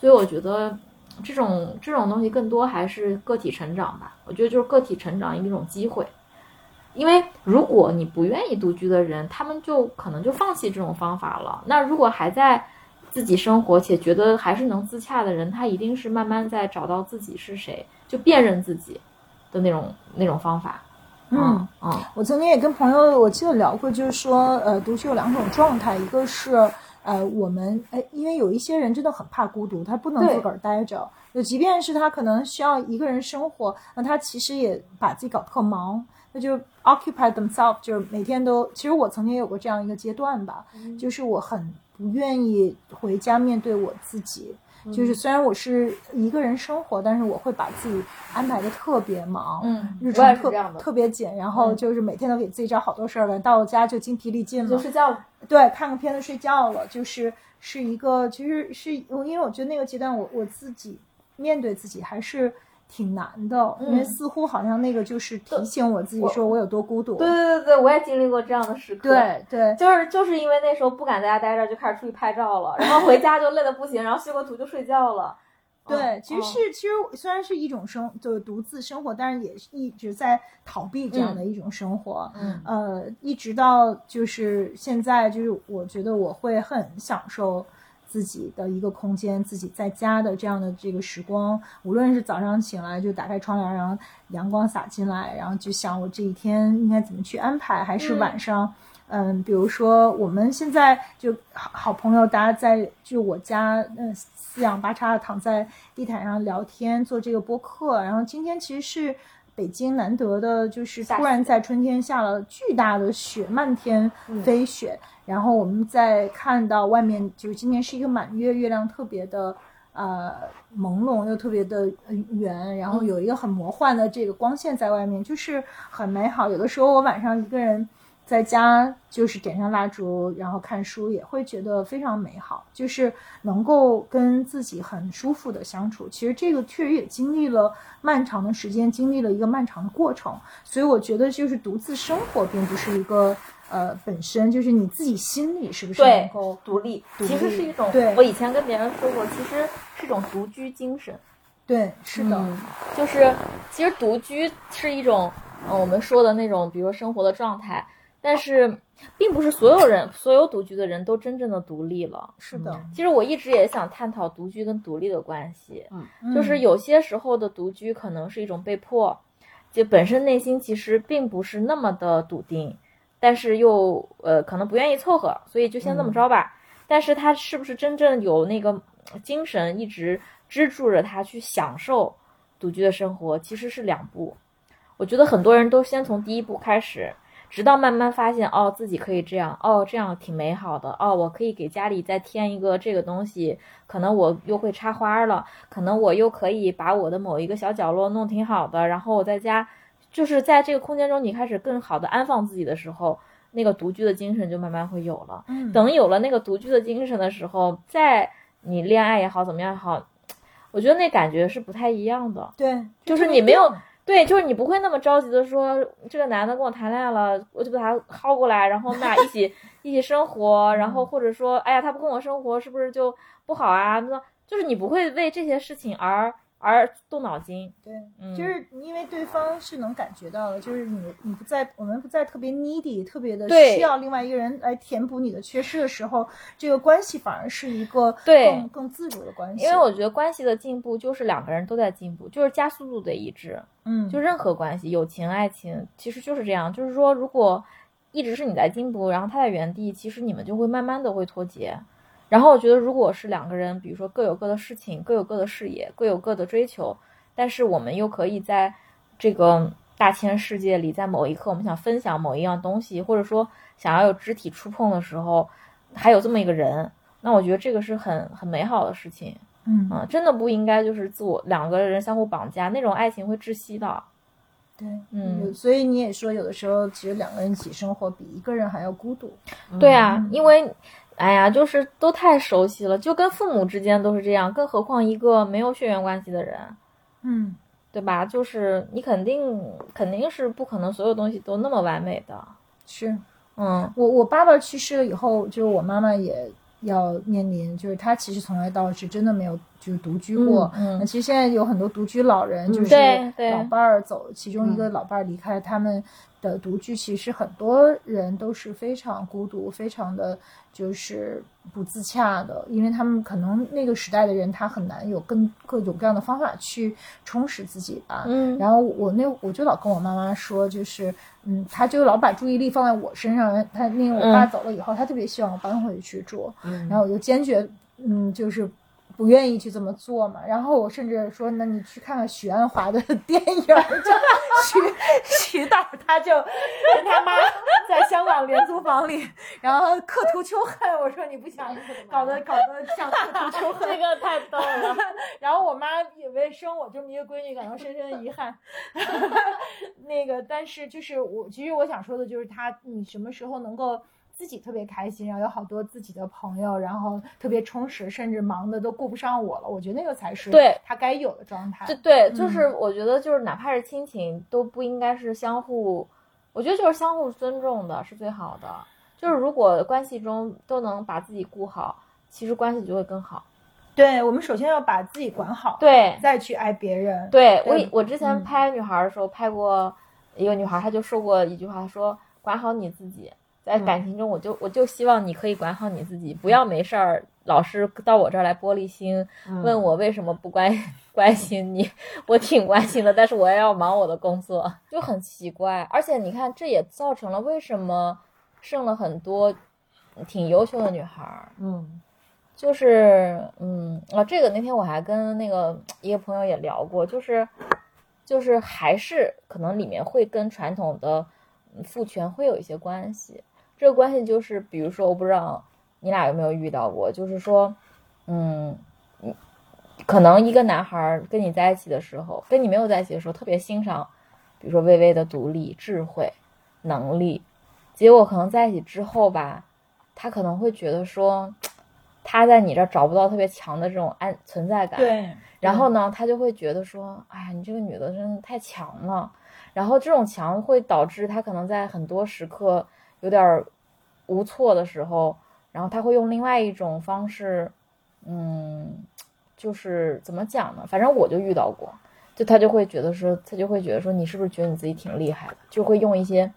所以我觉得。这种这种东西更多还是个体成长吧，我觉得就是个体成长一种机会。因为如果你不愿意独居的人，他们就可能就放弃这种方法了。那如果还在自己生活且觉得还是能自洽的人，他一定是慢慢在找到自己是谁，就辨认自己的那种那种方法。嗯嗯，我曾经也跟朋友，我记得聊过，就是说，呃，独居有两种状态，一个是呃，我们哎，因为有一些人真的很怕孤独，他不能自个儿待着，就即便是他可能需要一个人生活，那他其实也把自己搞特忙，那就 occupy themselves，就是每天都。其实我曾经有过这样一个阶段吧，就是我很不愿意回家面对我自己。就是虽然我是一个人生活，但是我会把自己安排的特别忙，嗯日程特特别紧，然后嗯就是每天都给自己找好多事儿干，到了家就精疲力尽了，就睡觉。对，看个片子睡觉了，就是是一个，其实是因为我觉得那个阶段我我自己面对自己还是挺难的，因为嗯似乎好像那个就是提醒我自己说我有多孤独。对对对对，我也经历过这样的时刻。对对就是就是因为那时候不敢在家待着，就开始出去拍照了，然后回家就累得不行，然后修个图就睡觉了。对，嗯其实是其实虽然是一种生，就是独自生活，但是也是一直在逃避这样的一种生活。嗯呃，一直到就是现在，就是我觉得我会很享受自己的一个空间，自己在家的这样的这个时光。无论是早上醒来就打开窗帘，然后阳光洒进来，然后就想我这一天应该怎么去安排，还是晚上。嗯，比如说我们现在就好好朋友，大家在就我家，嗯，四仰八叉躺在地毯上聊天，做这个播客。然后今天其实是北京难得的，就是突然在春天下了巨大的雪，漫天嗯飞雪。然后我们在看到外面，就是今年是一个满月，月亮特别的呃朦胧又特别的呃圆，然后有一个很魔幻的这个光线在外面，就是很美好。有的时候我晚上一个人在家，就是点上蜡烛，然后看书，也会觉得非常美好，就是能够跟自己很舒服的相处。其实这个确实也经历了漫长的时间，经历了一个漫长的过程，所以我觉得就是独自生活并不是一个。呃，本身就是你自己心里是不是能够独立独其实是一种，对我以前跟别人说过，其实是一种独居精神。对，是的，嗯就是其实独居是一种，呃，我们说的那种，比如说生活的状态，但是并不是所有人，所有独居的人都真正的独立了。是的，其实我一直也想探讨独居跟独立的关系，嗯就是有些时候的独居可能是一种被迫，就本身内心其实并不是那么的笃定，但是又呃可能不愿意凑合，所以就先这么着吧。但是他是不是真正有那个精神一直支柱着他去享受独居的生活，其实是两步。我觉得很多人都先从第一步开始。直到慢慢发现，哦，自己可以这样，哦，这样挺美好的，哦，我可以给家里再添一个这个东西，可能我又会插花了，可能我又可以把我的某一个小角落弄挺好的，然后我在家，就是在这个空间中，你开始更好的安放自己的时候，那个独居的精神就慢慢会有了。嗯等有了那个独居的精神的时候，再你恋爱也好，怎么样也好，我觉得那感觉是不太一样的。对，就是你没有对，就是你不会那么着急的说，这个男的跟我谈恋爱了，我就把他薅过来，然后我们俩一起一起生活，然后或者说，哎呀，他不跟我生活，是不是就不好啊？那就是你不会为这些事情而而动脑筋。对，嗯就是因为对方是能感觉到的，就是你你不在，我们不在特别 needy，特别的需要另外一个人来填补你的缺失的时候，这个关系反而是一个对更更自主的关系。因为我觉得关系的进步就是两个人都在进步，就是加速度得一致。嗯，就任何关系，友情、爱情，其实就是这样。就是说，如果一直是你在进步，然后他在原地，其实你们就会慢慢的会脱节。然后我觉得，如果是两个人，比如说各有各的事情，各有各的事业，各有各的追求，但是我们又可以在这个大千世界里，在某一刻我们想分享某一样东西，或者说想要有肢体触碰的时候，还有这么一个人，那我觉得这个是很很美好的事情。嗯啊，真的不应该就是自我两个人相互绑架，那种爱情会窒息的。对，嗯所以你也说，有的时候其实两个人一起生活比一个人还要孤独。对啊，因为，哎呀，就是都太熟悉了，就跟父母之间都是这样，更何况一个没有血缘关系的人，嗯，对吧？就是你肯定肯定是不可能所有东西都那么完美的。是嗯我我爸爸去世了以后，就是我妈妈也要面临，就是她其实从来到是真的没有就是独居过。嗯那其实现在有很多独居老人，就是老伴儿走，其中一个老伴儿离开，他们的独居，其实很多人都是非常孤独，非常的就是不自洽的，因为他们可能那个时代的人，他很难有更各种各样的方法去充实自己吧。嗯然后我那我就老跟我妈妈说，就是嗯，他就老把注意力放在我身上。他那个我爸嗯走了以后，他特别希望我搬回去住，嗯然后我就坚决嗯，就是不愿意去这么做嘛。然后我甚至说，那你去看看许鞍华的 电影，就 徐徐导他就跟他妈在香港廉租房里，然后刻图秋恨。我说你不想搞得搞得像刻图秋恨，这个太逗了。然后我妈以为生我这么一个闺女，感到深深的遗憾。那个，但是就是我，其实我想说的就是他，你什么时候能够自己特别开心，然后有好多自己的朋友，然后特别充实，甚至忙的都顾不上我了，我觉得那个才是对他该有的状态。对对，就是我觉得就是哪怕是亲情，都不应该是相互，我觉得就是相互尊重的是最好的。就是如果关系中都能把自己顾好，其实关系就会更好。对，我们首先要把自己管好，对再去爱别人。对，对我我之前嗯拍女孩的时候，拍过一个女孩，她就说过一句话，说管好你自己。在嗯感情中，我就我就希望你可以管好你自己，不要没事儿老是到我这儿来玻璃心，嗯问我为什么不关关心你。我挺关心的，但是我也要忙我的工作，就很奇怪。而且你看，这也造成了为什么剩了很多挺优秀的女孩儿。嗯就是，嗯，啊，这个那天我还跟那个一个朋友也聊过，就是，就是还是可能里面会跟传统的嗯父权会有一些关系。这个关系就是，比如说，我不知道你俩有没有遇到过，就是说，嗯，嗯，可能一个男孩儿跟你在一起的时候，跟你没有在一起的时候，特别欣赏，比如说微微的独立、智慧、能力，结果可能在一起之后吧，他可能会觉得说。他在你这儿找不到特别强的这种安存在感，，对，然后呢，他就会觉得说，哎呀，你这个女的真的太强了，然后这种强会导致他可能在很多时刻有点儿无措的时候，然后他会用另外一种方式，嗯，就是怎么讲呢？反正我就遇到过，就他就会觉得说，他就会觉得说，你是不是觉得你自己挺厉害的？就会用一些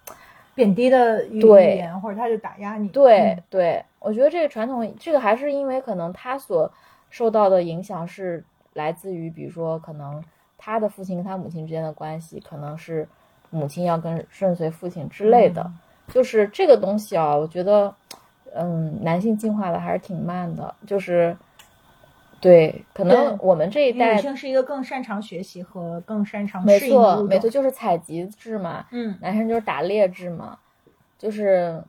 贬低的语言，或者他就打压你。对、嗯对，我觉得这个传统，这个还是因为可能他所受到的影响是来自于，比如说可能他的父亲跟他母亲之间的关系，可能是母亲要跟顺随父亲之类的，就是这个东西啊，我觉得，嗯，男性进化的还是挺慢的，就是对，可能我们这一代女性是一个更擅长学习和更擅长没错没错，就是采集制嘛，嗯。男生就是打猎制嘛，就是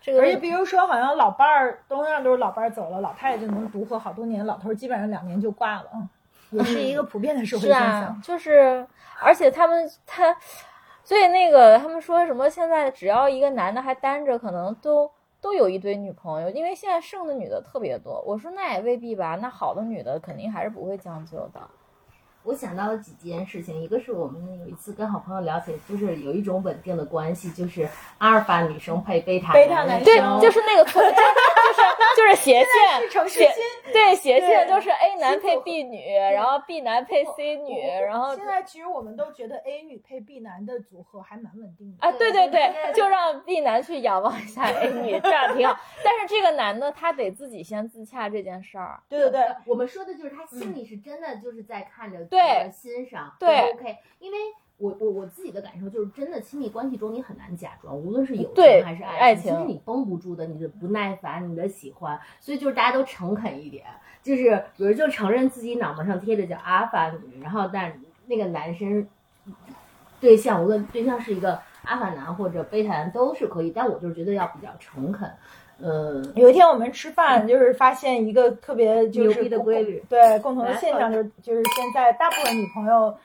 这个而且比如说，好像老伴儿东样都是老伴儿走了，老太太就能独活好多年，老头儿基本上两年就挂了，嗯，也是一个普遍的社会现象。啊，就是，而且他们他，所以那个他们说什么现在只要一个男的还单着，可能都都有一堆女朋友，因为现在剩的女的特别多。我说那也未必吧，那好的女的肯定还是不会将就的。我想到了几件事情，一个是我们有一次跟好朋友聊起来，就是有一种稳定的关系，就是阿尔法女生配贝塔贝塔男男生，对，就是那个错，就是就是斜线，斜对斜线就是 A 男配 B 女，然后 B 男配 C 女，然后现在其实我们都觉得 A 女配 B 男的组合还蛮稳定的。啊，对对对对，就让 B 男去仰望一下 A 女，这样挺好。但是这个男的他得自己先自洽这件事儿。对对对，我们说的就是他心里是真的就是在看着、对欣赏，对，OK。因为我我我自己的感受就是，真的亲密关系中你很难假装，无论是友情还是爱爱情，其实你绷不住的，你的不耐烦，你的喜欢，所以就是大家都诚恳一点，就是有人就承认自己脑门上贴着叫阿法女，然后但那个男生对象，无论对象是一个阿法男或者贝塔男都是可以，但我就是觉得要比较诚恳，嗯。有一天我们吃饭，就是发现一个特别就是牛逼的规律对共同的现象，就是就是现在大部分女朋友，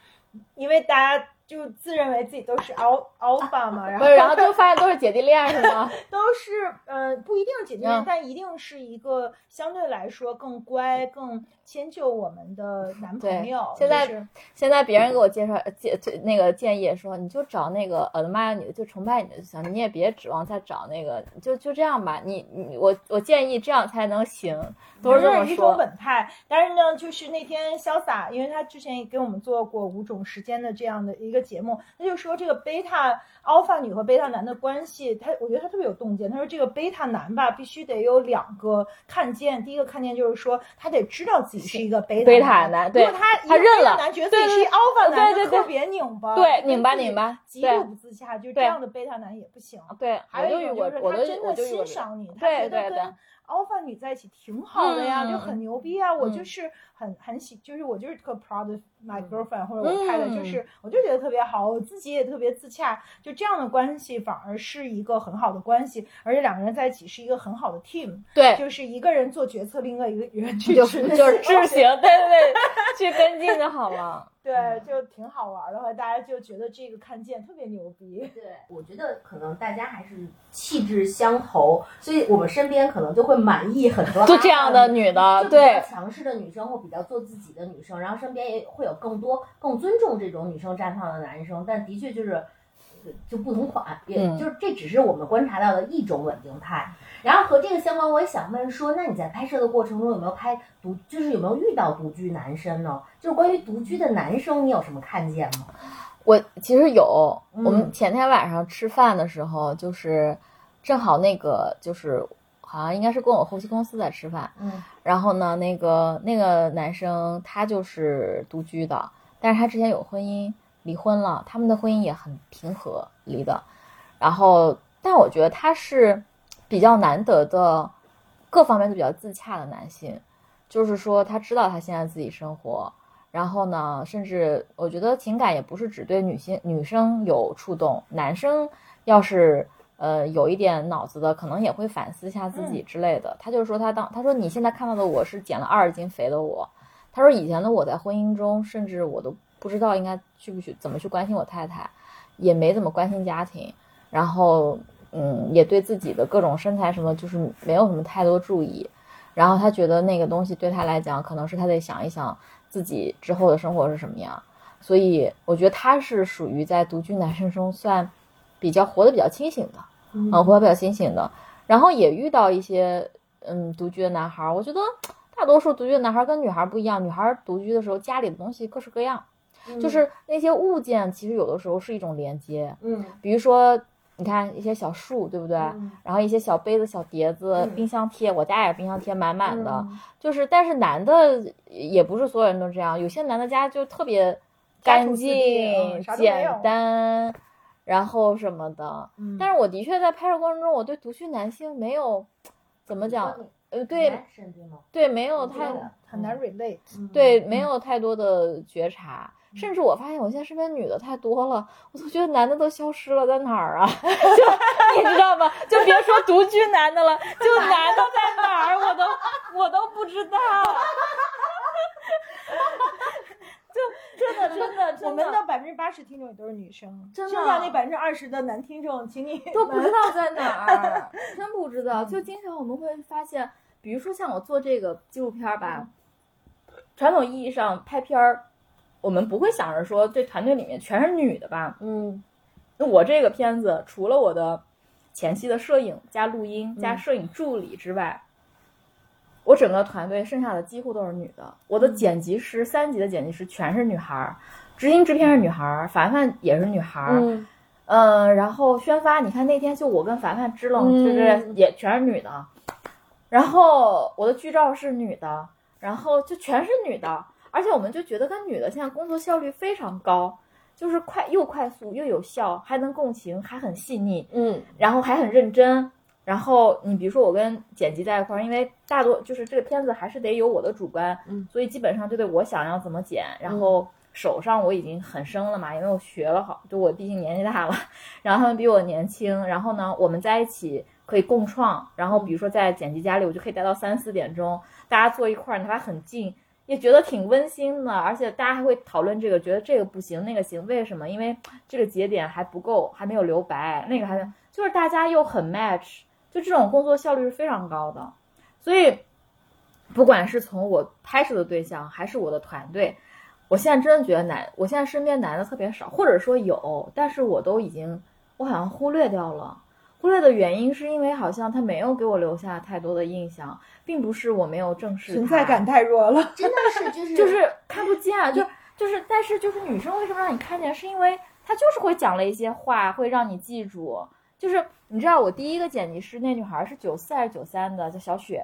因为大家就自认为自己都是 al alpha 嘛，然后然后就发现都是姐弟恋是吗？都是呃不一定姐弟恋，嗯但一定是一个相对来说更乖、更迁就我们的男朋友。现在就是现在别人给我介绍介那个建议说，你就找那个 admire 你的，就崇拜你的就行，你也别指望再找那个，就就这样吧。你你我我建议这样才能行，都是这么说一种说。稳态。但是呢，就是那天潇洒，因为他之前也给我们做过五种时间的这样的一个节目，他就说这个贝塔 alpha 女和贝塔男的关系，他我觉得他特别有洞见。他说这个贝塔男吧，必须得有两个看见，第一个看见就是说他得知道自己是一个贝贝塔塔男对。如果他他认了。男觉得自己是一 alpha 男，对对对就特别拧巴，对拧巴拧巴极度不自洽，就这样的贝塔男也不行。对，还有一种就是他真的欣赏你，他觉得跟 alpha 女在一起挺好的呀，嗯就很牛逼啊！我嗯。就是很很喜，就是我就是特 proud of my girlfriend、或者我太太，嗯。就是我就觉得特别好，我自己也特别自洽，就这样的关系反而是一个很好的关系，而且两个人在一起是一个很好的 team，对，就是一个人做决策，另外一个人 去就是就是行执行，对对对，去跟进就好了。对，就挺好玩的话，大家就觉得这个看见特别牛逼。对，我觉得可能大家还是气质相投，所以我们身边可能就会满意很多就这样的女的，就比较对强势的女生或比较做自己的女生，然后身边也会有更多更尊重这种女生绽放的男生，但的确就是呃就不同款，也嗯就是这只是我们观察到的一种稳定态。然后和这个相关，我也想问说，那你在拍摄的过程中有没有拍独，就是有没有遇到独居男生呢？就是关于独居的男生，你有什么看见吗？我其实有，嗯我们前天晚上吃饭的时候，就是正好那个就是好像应该是跟我后期公司在吃饭，嗯然后呢，那个那个男生他就是独居的，但是他之前有婚姻，离婚了，他们的婚姻也很平和离的。然后，但我觉得他是比较难得的，各方面都比较自洽的男性，就是说他知道他现在自己生活，然后呢，甚至我觉得情感也不是只对女性女生有触动，男生要是呃有一点脑子的，可能也会反思一下自己之类的。他就说他当他说你现在看到的我是减了二十斤肥的我，他说以前的我在婚姻中，甚至我都不知道应该去不去怎么去关心我太太，也没怎么关心家庭，然后嗯也对自己的各种身材什么就是没有什么太多注意。然后他觉得那个东西对他来讲，可能是他得想一想自己之后的生活是什么样。所以我觉得他是属于在独居男生中算比较活得比较清醒的，嗯嗯，活得比较清醒的。然后也遇到一些嗯独居的男孩儿，我觉得大多数独居的男孩儿跟女孩儿不一样，女孩儿独居的时候家里的东西各式各样，就是那些物件其实有的时候是一种连接，嗯比如说。你看一些小树，对不对？嗯然后一些小杯子、小碟子、嗯冰箱贴，我家也是冰箱贴满满的。嗯就是，但是男的也不是所有人都这样，有些男的家就特别干净、简单，然后什么的。嗯但是我的确在拍摄过程中，我对独居男性没有怎么讲？呃，对对没有太很难 relate。对，没有太多的觉察。甚至我发现我现在身边女的太多了，我都觉得男的都消失了，在哪儿啊？就 你知道吗？就别说独居男的了，就男的在哪儿，我都我都不知道。就真的真的。我们的百分之八十听众也都是女生，真的。剩下那百分之二十的男听众，请你都不知道在哪儿，真不知道。就经常我们会发现，比如说像我做这个纪录片儿吧，传统意义上拍片儿，我们不会想着说这团队里面全是女的吧？嗯。那我这个片子除了我的前期的摄影加录音加摄影助理之外，我整个团队剩下的几乎都是女的。我的剪辑师，三级的剪辑师全是女孩儿，执行制片是女孩儿，凡凡也是女孩儿。嗯嗯，然后宣发，你看那天就我跟凡凡支棱，嗯就是也全是女的，然后我的剧照是女的，然后就全是女的，而且我们就觉得跟女的现在工作效率非常高，就是快又快速又有效，还能共情，还很细腻，嗯然后还很认真。然后你比如说我跟剪辑在一块儿，因为大多就是这个片子还是得有我的主观，嗯所以基本上就得我想要怎么剪，然后手上我已经很生了嘛，因为我学了好，就我毕竟年纪大了，然后他们比我年轻，然后呢我们在一起可以共创，然后比如说在剪辑家里，我就可以待到三四点钟，大家坐一块儿，哪怕很近。也觉得挺温馨的，而且大家还会讨论这个，觉得这个不行，那个行，为什么？因为这个节点还不够，还没有留白，那个还没，就是大家又很 match，就这种工作效率是非常高的，所以不管是从我拍摄的对象，还是我的团队，我现在真的觉得男，我现在身边男的特别少，或者说有，但是我都已经我好像忽略掉了。忽略的原因是因为好像他没有给我留下太多的印象，并不是我没有正视存在感太弱了。真的是就是就是看不见，就就是，但是就是女生为什么让你看见？是因为她就是会讲了一些话，会让你记住。就是你知道，我第一个剪辑师那女孩是九四还是九三的，叫小雪，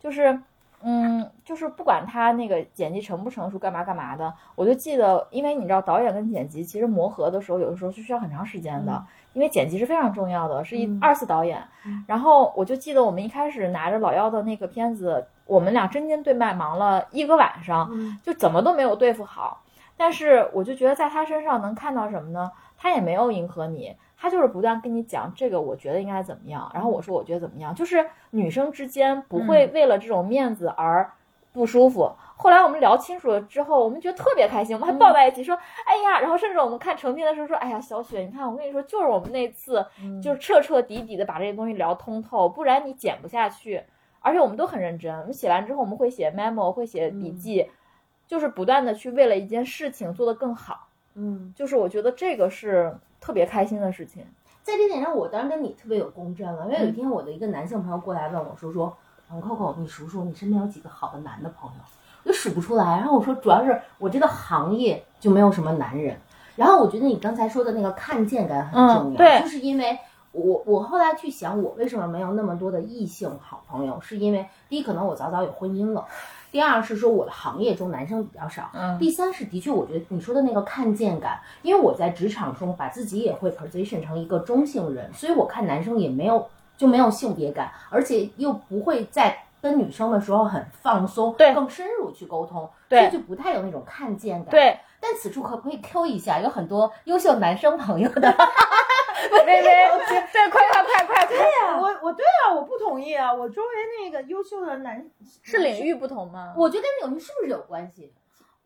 就是。嗯，就是不管她那个剪辑成不成熟，干嘛干嘛的，我就记得，因为你知道导演跟剪辑其实磨合的时候，有的时候是需要很长时间的，嗯因为剪辑是非常重要的，是一、嗯二次导演。然后我就记得我们一开始拿着老幺的那个片子，我们俩针尖对麦忙了一个晚上，嗯就怎么都没有对付好。但是我就觉得在他身上能看到什么呢？他也没有迎合你，他就是不断跟你讲这个，我觉得应该怎么样，然后我说我觉得怎么样，就是女生之间不会为了这种面子而不舒服。后来我们聊清楚了之后，我们觉得特别开心，我们还抱在一起说：“哎呀！”然后甚至我们看成片的时候说：“哎呀，小雪，你看我跟你说，就是我们那次就是彻彻底底的把这些东西聊通透，不然你剪不下去。”而且我们都很认真，我们写完之后我们会写 memo，会写笔记，就是不断的去为了一件事情做得更好。嗯，就是我觉得这个是特别开心的事情。在这点上，我当然跟你特别有共振了，因为有一天我的一个男性朋友过来问我说说，王 Coco，你数数你身边有几个好的男的朋友？我就数不出来。然后我说，主要是我这个行业就没有什么男人。然后我觉得你刚才说的那个看见感很重要，嗯对就是因为我我后来去想，我为什么没有那么多的异性好朋友，是因为第一，可能我早早有婚姻了；第二是说我的行业中男生比较少；嗯第三是的确，我觉得你说的那个看见感，因为我在职场中把自己也会 position 成一个中性人，所以我看男生也没有就没有性别感，而且又不会在跟女生的时候很放松，对更深入去沟通，对所以就不太有那种看见感。，对，但此处可不可以 Q 一下，有很多优秀男生朋友的，微微，对，快快快快对呀！我我对啊，我不同意啊！我周围那个优秀的男是领域不同吗？我觉得跟领域是不是有关系？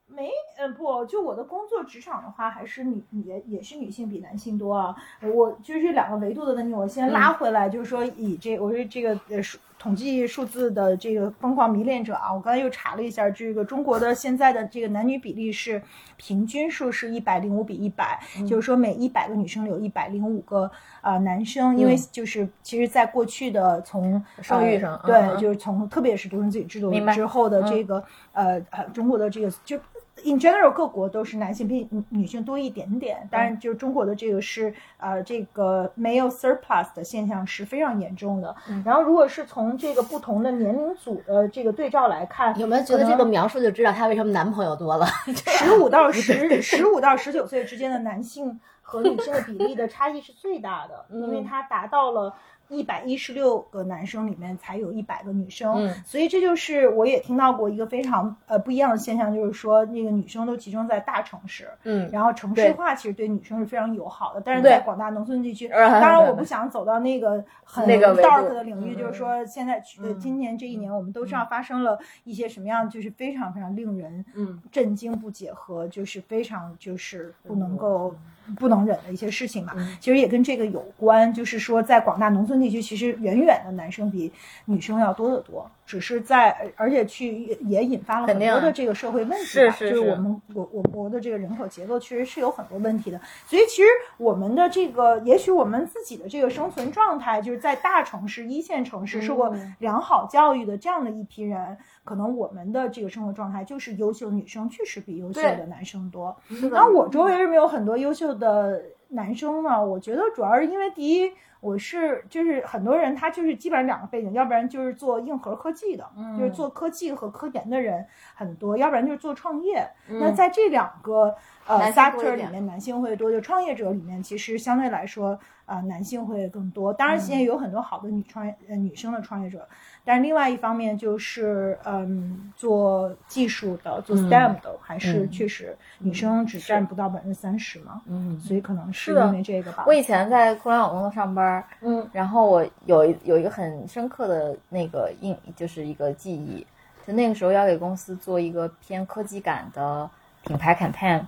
没，呃，不，就我的工作职场的话，还是女也也是女性比男性多啊。我就是这两个维度的问题，我先拉回来，就是说以这我是这个呃数统计数字的这个疯狂迷恋者啊，我刚才又查了一下，这个中国的现在的这个男女比例是平均数是一百零五比一百、就是说每一百个女生里有一百零五个啊、呃男生，因为就是其实在过去的从生育上呃对，就是从特别是独生子女制度之后的这个、呃呃中国的这个就。In general，各国都是男性比女女性多一点点，当然就是中国的这个是呃这个 male surplus 的现象是非常严重的。然后如果是从这个不同的年龄组的这个对照来看，有没有觉得这个描述就知道他为什么男朋友多了？十五到十十五到十九岁之间的男性和女性的比例的差异是最大的，因为它达到了一百一十六个男生里面才有一百个女生，嗯。所以这就是我也听到过一个非常呃不一样的现象，就是说那个女生都集中在大城市，嗯然后城市化其实对女生是非常友好的，但是在广大农村地区，呃当然我不想走到那个很 dark 的领域，嗯就是说现在今年这一年我们都知道发生了一些什么样，就是非常非常令人嗯。震惊不解和就是非常就是不能够。不能忍的一些事情嘛，嗯。其实也跟这个有关，就是说在广大农村地区，其实远远的男生比女生要多得多，只是在而而且去也引发了很多的这个社会问题吧，是是就是我们我我国的这个人口结构确实是有很多问题的，所以其实我们的这个，也许我们自己的这个生存状态，就是在大城市、一线城市受过嗯良好教育的这样的一批人，可能我们的这个生活状态就是优秀女生确实比优秀的男生多。是的然后我周围是不是有很多优秀的男生呢？我觉得主要是因为第一，我是就是很多人他就是基本上两个背景，要不然就是做硬核科技的，嗯就是做科技和科研的人很多，要不然就是做创业。嗯那在这两个呃男性多一 sector 里面，男性会多，就创业者里面其实相对来说啊、呃男性会更多。当然，现在有很多好的女创业呃女生的创业者，但是另外一方面就是嗯做技术的、做 STEM 的，还是嗯确实女生只占不到百分之三十嘛。嗯。所以可能是是因为这个吧。我以前在互联网公司上班，嗯然后我有一有一个很深刻的那个印，就是一个记忆，就那个时候要给公司做一个偏科技感的品牌 campaign，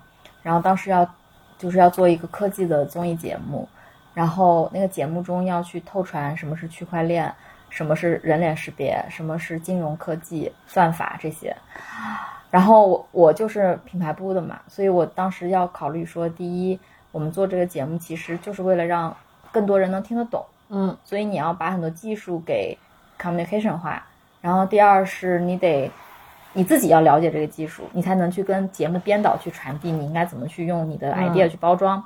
然后当时要就是要做一个科技的综艺节目，然后那个节目中要去透传什么是区块链，什么是人脸识别，什么是金融科技、算法这些。然后我我就是品牌部的嘛，所以我当时要考虑说，第一，我们做这个节目其实就是为了让更多人能听得懂，嗯所以你要把很多技术给 communication 化。然后第二是你得你自己要了解这个技术，你才能去跟节目编导去传递你应该怎么去用你的 idea 去包装。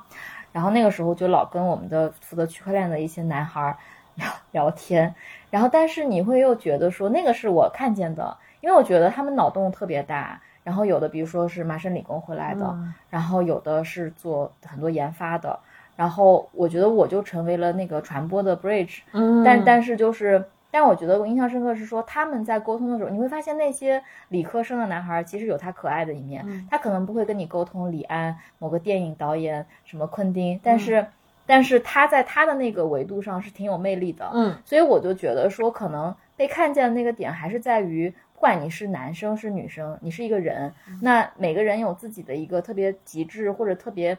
然后那个时候就老跟我们的负责区块链的一些男孩儿 聊聊天，然后但是你会又觉得说那个是我看见的，因为我觉得他们脑洞特别大。然后有的比如说是麻省理工回来的，嗯然后有的是做很多研发的，然后我觉得我就成为了那个传播的 bridge，嗯。但。但是就是，但我觉得我印象深刻是说他们在沟通的时候，你会发现那些理科生的男孩儿其实有他可爱的一面，嗯。他可能不会跟你沟通李安某个电影导演什么昆汀，但嗯。是、但是他在他的那个维度上是挺有魅力的，嗯。所以我就觉得说，可能被看见的那个点还是在于，不管你是男生是女生，你是一个人，那每个人有自己的一个特别极致或者特别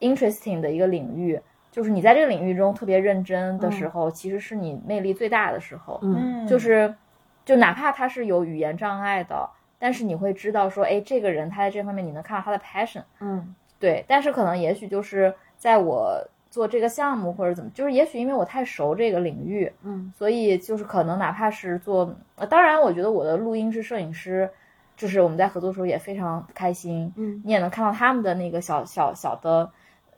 interesting 的一个领域，就是你在这个领域中特别认真的时候，其实是你魅力最大的时候。嗯嗯，就是，就哪怕他是有语言障碍的，但是你会知道说，哎，这个人他在这方面你能看到他的 passion。嗯。对，但是可能也许就是在我做这个项目或者怎么，就是也许因为我太熟这个领域，嗯。所以就是可能哪怕是做，呃，当然我觉得我的录音师、摄影师，就是我们在合作的时候也非常开心，嗯。你也能看到他们的那个小小小的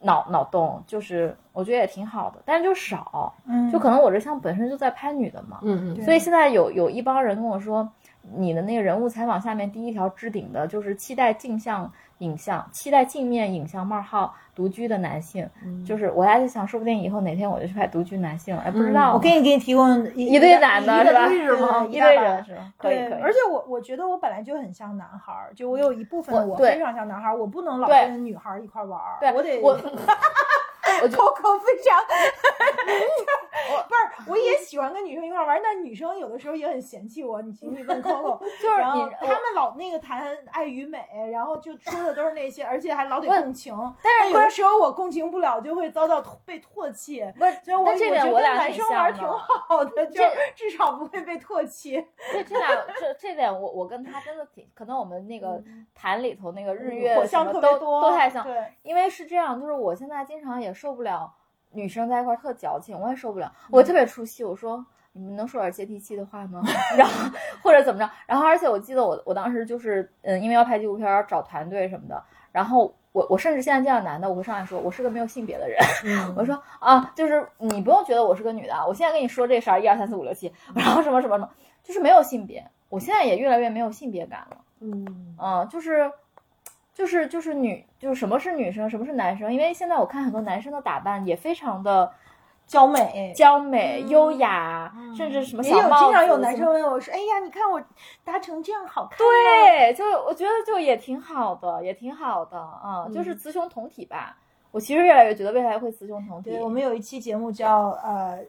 脑脑洞，就是我觉得也挺好的，但是就少，嗯。就可能我这项目本身就在拍女的嘛，嗯嗯。所以现在有有一帮人跟我说，你的那个人物采访下面第一条置顶的就是期待镜像影像，期待镜面影像冒号独居的男性，嗯就是我还在想，说不定以后哪天我就去拍独居男性了，哎，不知道，我给你给你提供一一堆男的一是吧？一堆人是吧？可以对，可以，而且我我觉得我本来就很像男孩儿，就我有一部分我非常像男孩儿，我不能老跟女孩儿一块儿玩儿，对我得我 Coco 非常，不是，我也喜欢跟女生一块玩，但女生有的时候也很嫌弃我。你请你问 Coco，就是他们老那个谈爱与美，然后就说的都是那些，而且还老得共情。但是有的时候我共情不了，就会遭到被唾弃。不是，所以我这点我俩挺生玩儿挺。好的，就至少不会被唾弃。这这俩这这点我我跟他真的挺，可能我们那个谈里头那个日月嗯火象什么都特别多，都太像，对，因为是这样，就是我现在经常也受不了女生在一块儿特矫情，我也受不了，我特别出戏，我说。你们能说点接地气的话吗？然后或者怎么着？然后而且我记得我我当时就是嗯，因为要拍纪录片儿找团队什么的，然后我我甚至现在见到男的，我会上来说我是个没有性别的人，嗯 我说啊，就是你不用觉得我是个女的啊，我现在跟你说这事儿，一二三四五六七，然后什么什么什么，就是没有性别，我现在也越来越没有性别感了。嗯嗯，就是就是就是女，就是什么是女生，什么是男生？因为现在我看很多男生的打扮也非常的娇美。娇美、嗯优雅，嗯甚至什么也有小帽子，经常有男生问我说：“哎呀，你看我搭成这样好看。”，对，就我觉得就也挺好的，也挺好的啊、就是嗯雌雄同体吧。我其实越来越觉得未来会雌雄同体，对我们有一期节目叫呃，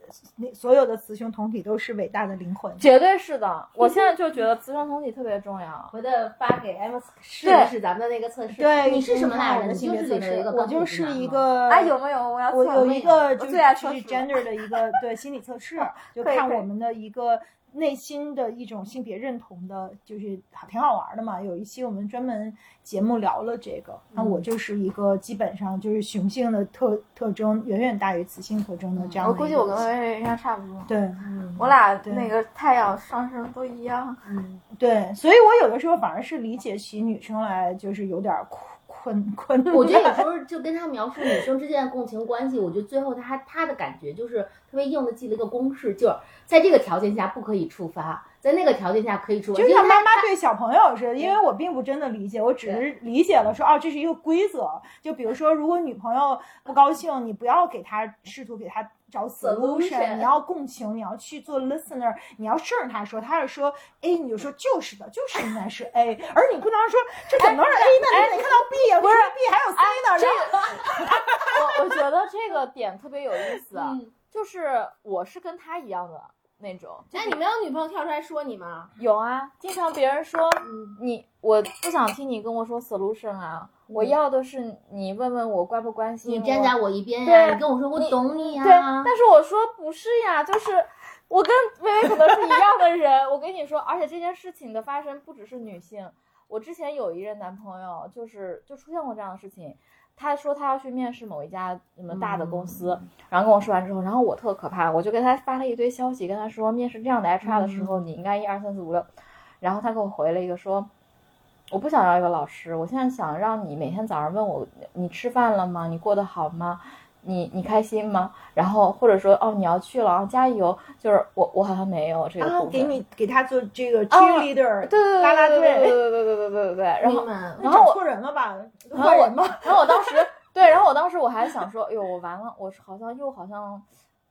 所有的雌雄同体都是伟大的灵魂。绝对是的。我现在就觉得雌雄同体特别重要。回头发给 M 试一试咱们的那个测试。对，你是什么来着？性别测试里面有一个我就是一个哎，有没有？我要我有一个就是 gender 的一个对心理测试，就看我们的一个内心的一种性别认同的，就是挺好玩的嘛。有一期我们专门节目聊了这个，那嗯我就是一个基本上就是雄性的特特征远远大于雌性特征的这样我估计我跟薇薇应该差不多。对嗯，我俩那个太阳上升都一样。嗯，对，所以我有的时候反而是理解起女生来就是有点困困困。我觉得有时候就跟他描述女生之间的共情关系，我觉得最后他他的感觉就是特别硬的记了一个公式，就是在这个条件下不可以触发，在那个条件下可以触发。就像妈妈对小朋友似的，因为我并不真的理解，我只是理解了说哦，这是一个规则。就比如说，如果女朋友不高兴，你不要给她试图给她找 Solution 你要共情，你要去做 listener，你要顺着他说，他是说 A，你就说就是的，就是应该是 A，而你不能说这怎么能是 A 呢？你得看到 B 呀，不是 B 还有 C 呢，然后 我我觉得这个点特别有意思，就是我是跟他一样的那种。就那你没有女朋友跳出来说你吗？有啊，经常别人说嗯，你，我不想听你跟我说 solution 啊，我要的是你问问我关不关心我。你站在我一边呀，对你跟我说我懂你呀。对，但是我说不是呀，就是我跟薇薇可能是一样的人。我跟你说，而且这件事情的发生不只是女性，我之前有一任男朋友，就是就出现过这样的事情。他说他要去面试某一家什么大的公司，然后跟我说完之后，然后我特可怕，我就给他发了一堆消息，跟他说面试这样的 HR 的时候，你应该一二三四五六，然后他给我回了一个说，我不想要一个老师，我现在想让你每天早上问我你吃饭了吗？你过得好吗？你你开心吗？然后或者说哦你要去了啊加油，就是我我好像没有这个给你给他做这个啊 cheerleader，对对对啦啦对对对，对对对对对对，然后然后我找错人了吧？然后我坏人吗？然后我当时对，然后我当时我还想说，哎呦，我完了，我好像又好像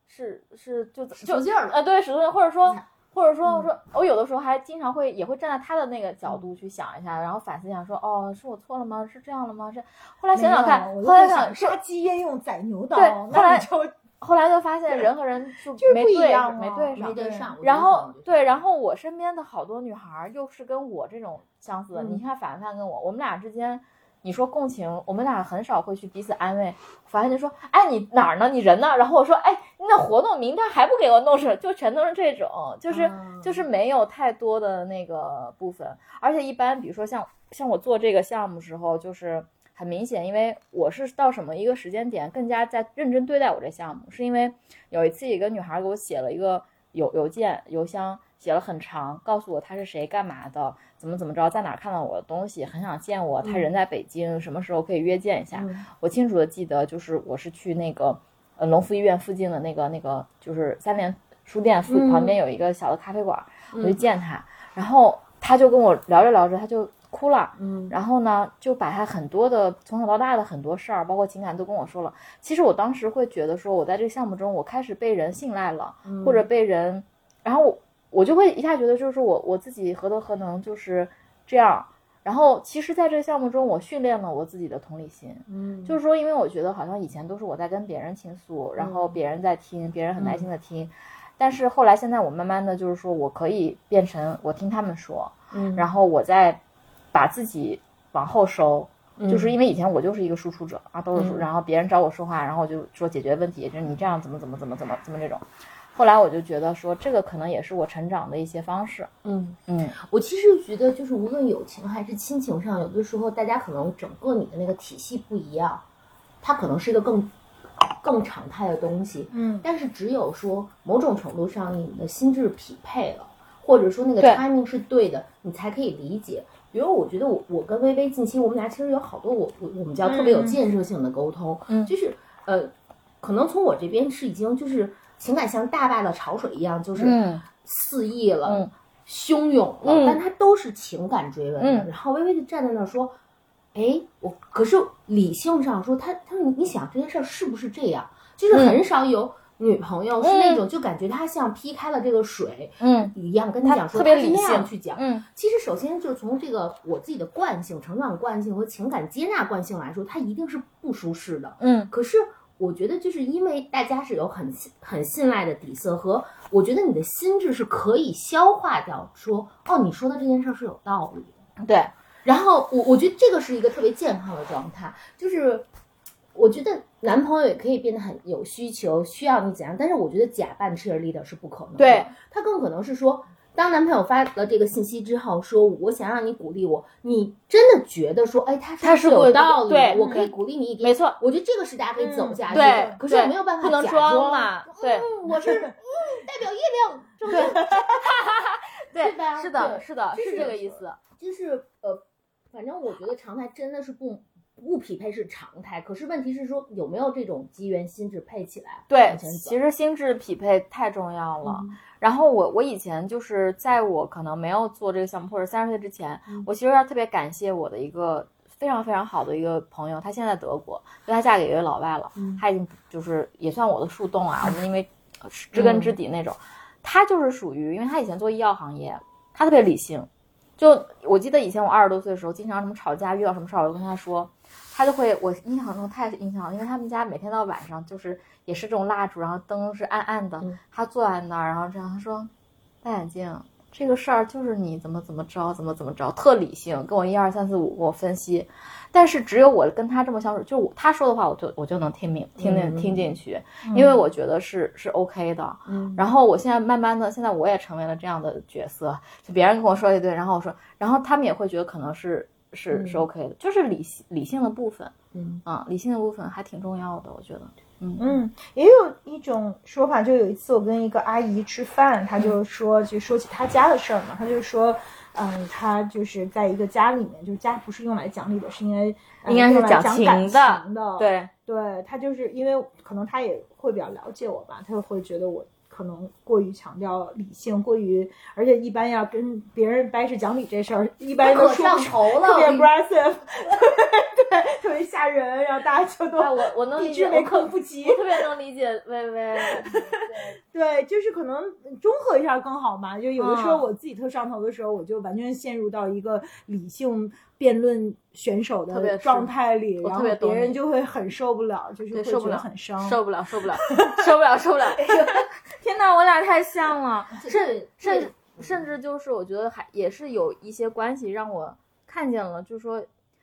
是是就就使劲儿了。呃对使出劲，或者说或者说我说我有的时候还经常会也会站在他的那个角度去想一下，然后反思一下说，哦，是我错了吗？是这样了吗？是后来想想看，后来想是杀鸡焉用宰牛刀，对后来就后来就发现人和人就没对样啊没对上没。对上，然后对，然后我身边的好多女孩儿又是跟我这种相似的。你嗯看凡凡跟我，我们俩之间，你说共情，我们俩很少会去彼此安慰。凡凡就说：“哎，你哪儿呢？你人呢？”然后我说：“哎，那活动明天还不给我弄上？”就全都是这种，就是、嗯就是没有太多的那个部分。而且一般，比如说像像我做这个项目时候，就是很明显，因为我是到什么一个时间点更加在认真对待我这项目，是因为有一次一个女孩给我写了一个邮邮件邮箱，写了很长，告诉我她是谁、干嘛的，怎么怎么着，在哪儿看到我的东西，很想见我，他人在北京，什么时候可以约见一下。嗯我清楚的记得，就是我是去那个呃龙福医院附近的那个那个就是三联书店旁边有一个小的咖啡馆，我去见他，然后他就跟我聊着聊着他就哭了。嗯然后呢，就把他很多的从小到大的很多事儿，包括情感都跟我说了。其实我当时会觉得说，我在这个项目中，我开始被人信赖了，嗯或者被人，然后我我就会一下觉得，就是我我自己何德何能，就是这样。然后其实，在这个项目中，我训练了我自己的同理心，嗯，就是说，因为我觉得好像以前都是我在跟别人倾诉，然后别人在听，别人很耐心的听。但是后来，现在我慢慢的就是说我可以变成我听他们说，嗯然后我再把自己往后收，嗯就是因为以前我就是一个输出者啊，都是输，嗯然后别人找我说话，然后我就说解决问题，就是你这样怎么怎么怎么怎么怎么这种。后来我就觉得说，这个可能也是我成长的一些方式。嗯。嗯，我其实觉得，就是无论友情还是亲情上，有的时候大家可能整个你的那个体系不一样，它可能是一个更更常态的东西。嗯但是只有说某种程度上你的心智匹配了，或者说那个 timing 是对的，你才可以理解。比如我觉得我我跟微微近期我们俩其实有好多我我我们叫特别有嗯建设性的沟通，嗯就是呃，可能从我这边是已经就是情感像大坝的潮水一样，就是嗯肆意了。嗯汹涌了，嗯但它都是情感追问的。嗯然后微微就站在那儿说：“哎，我可是理性上说，他他说你你想这件事儿是不是这样？就是很少有、女朋友是那种就感觉她像劈开了这个水嗯一样，跟你她讲说特别她是那样理性去讲。嗯其实首先就是从这个我自己的惯性、成长惯性和情感接纳惯性来说，它一定是不舒适的。嗯可是我觉得，就是因为大家是有很信很信赖的底色和，我觉得你的心智是可以消化掉说，哦，你说的这件事儿是有道理的。对，然后我我觉得这个是一个特别健康的状态，就是我觉得男朋友也可以变得很有需求，需要你怎样，但是我觉得假扮 cheerleader 是不可能的。对，他更可能是说，当男朋友发了这个信息之后，说我想让你鼓励我，你真的觉得说，哎，他他是有道理我可以鼓励你一点，没错我觉得这个是大家可以走下去的。对，可是我没有办法不能假装嘛，对嗯，我是嗯代表月亮，中间对 吧是的，是的，就是是这个意思。就是呃，反正我觉得常态真的是不不匹配是常态，可是问题是说有没有这种机缘心智配起来对其实心智匹配太重要了。嗯然后我我以前就是在我可能没有做这个项目或者三十岁之前，嗯我其实要特别感谢我的一个非常非常好的一个朋友，她现在德国，因为她嫁给一个老外了，嗯她已经就是也算我的树洞啊，我们因为知根知底那种。她就是属于，因为她以前做医药行业，她特别理性。就我记得以前我二十多岁的时候，经常什么吵架遇到什么事儿，我就跟她说，她就会我印象中太印象了，因为他们家每天到晚上就是也是这种蜡烛，然后灯是暗暗的，嗯她坐在那儿，然后这样他说，戴眼镜，这个事儿就是你怎么怎么着，怎么怎么着，特理性，跟我一二三四五给我分析。但是只有我跟他这么相处，就是我他说的话，我就我就能听明听进嗯听进去，因为我觉得是是 OK 的。嗯然后我现在慢慢的，现在我也成为了这样的角色，就别人跟我说一堆，然后我说，然后他们也会觉得可能是是是嗯 OK 的，就是理性理性的部分嗯啊，理性的部分还挺重要的，我觉得。嗯嗯，也有一种说法，就有一次我跟一个阿姨吃饭，她就说，就说起她家的事儿嘛，她就说，嗯，她就是在一个家里面，就是家不是用来讲理的，是因为、呃应该是讲情感的情的，对，对，她就是因为可能她也会比较了解我吧，她会觉得我。可能过于强调理性，过于，而且一般要跟别人掰扯讲理这事儿，一般都可上头了特别 aggressive，对 对，特别吓人，然后大家就都哎，我我能理解，避之唯我不及。特别能理解微微。对，就是可能中和一下更好嘛。就有的时候嗯我自己特上头的时候，我就完全陷入到一个理性辩论选手的状态里，然后特别别人就会很受不了，就是，会觉受不了，得很伤。受不了，受不了，受不了，受不了！天哪，我俩太像了，甚甚甚至就是我觉得还也是有一些关系让我看见了，就是说，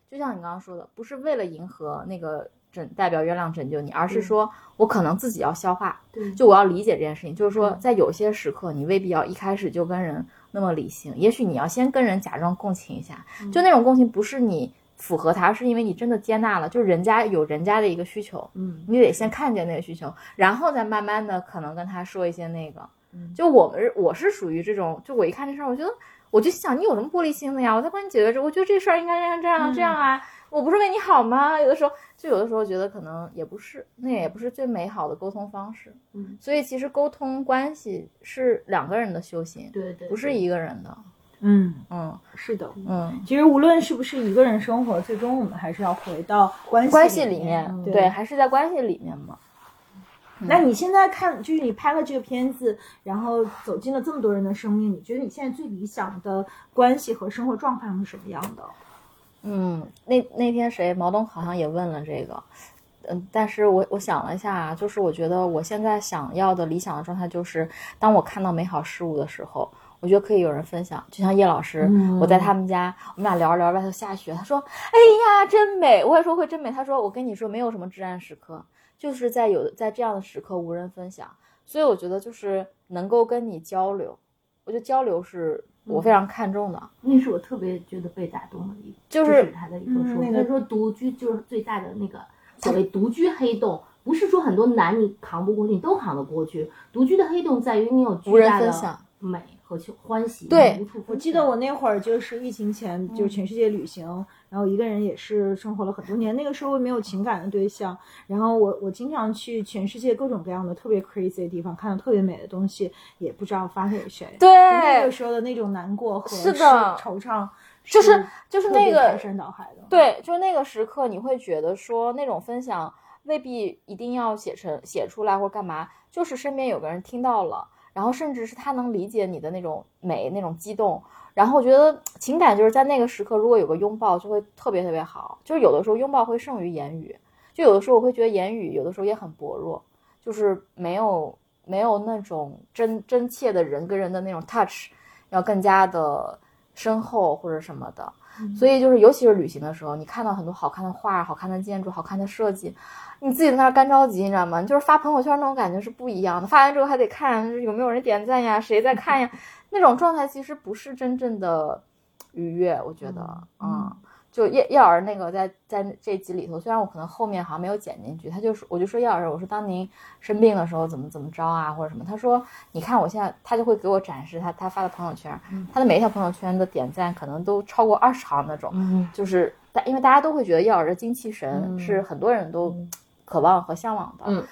就像你刚刚说的，不是为了迎合那个拯代表月亮拯救你，而是嗯说我可能自己要消化，对。就我要理解这件事情，就是说嗯。在有些时刻你未必要一开始就跟人那么理性，也许你要先跟人假装共情一下，嗯就那种共情不是你。符合他，是因为你真的接纳了，就是人家有人家的一个需求，嗯你得先看见那个需求，然后再慢慢的可能跟他说一些那个。嗯就我们我是属于这种，就我一看这事儿，我觉得我就想你有什么玻璃心的呀？我在帮你解决这，我觉得这事儿应该这样这样这样啊，我不是为你好吗？有的时候就有的时候觉得可能也不是，那也不是最美好的沟通方式。嗯，所以其实沟通关系是两个人的修行，对对，不是一个人的。嗯，嗯是的。嗯，其实无论是不是一个人生活，最终我们还是要回到关系关系里里面，嗯对对，还是在关系里面嘛。那你现在看，就是你拍了这个片子，然后走进了这么多人的生命，你觉得你现在最理想的关系和生活状态是什么样的？嗯，那那天谁毛东好像也问了这个，嗯，但是我我想了一下啊，就是我觉得我现在想要的理想的状态就是，当我看到美好事物的时候，我觉得可以有人分享，就像叶老师，嗯。我在他们家，我们俩聊着聊着外头下雪，他说，哎呀，真美，我也说会真美，他说，我跟你说没有什么至暗时刻，就是在有在这样的时刻无人分享，所以我觉得就是能够跟你交流，我觉得交流是我非常看重的。那是我特别觉得被打动的一个，就就是是他的一个说他说独居就是最大的那个 所谓独居黑洞，不是说很多难你扛不过去，你都扛得过去。独居的黑洞在于你有巨大的美和去欢喜，对我记得我那会儿就是疫情前，就是全世界旅行，然后一个人也是生活了很多年。那个时候没有情感的对象，然后我我经常去全世界各种各样的特别 crazy 的地方，看到特别美的东西，也不知道发给谁。对那个时候的那种难过和是的惆怅，就是就是那个。对，就是那个时刻，你会觉得说那种分享，未必一定要写成写出来或干嘛，就是身边有个人听到了，然后甚至是他能理解你的那种美、那种激动。然后我觉得情感就是在那个时刻，如果有个拥抱，就会特别特别好。就是有的时候拥抱会胜于言语，就有的时候我会觉得言语有的时候也很薄弱，就是没有没有那种真真切的人跟人的那种 touch，要更加的深厚或者什么的。所以就是尤其是旅行的时候，你看到很多好看的画、好看的建筑、好看的设计，你自己在那儿干着急，你知道吗？就是发朋友圈那种感觉是不一样的。发完之后还得看有没有人点赞呀，谁在看呀。那种状态其实不是真正的愉悦，我觉得，嗯，就叶叶老师那个在在这集里头，虽然我可能后面好像没有剪进去，他就说我就说叶老师，我说当您生病的时候怎么怎么着啊，或者什么，他说你看我现在，他就会给我展示他他发的朋友圈，他的每一条朋友圈的点赞可能都超过二十行那种，就是大因为大家都会觉得叶老师精气神是很多人都渴望和向往的，嗯，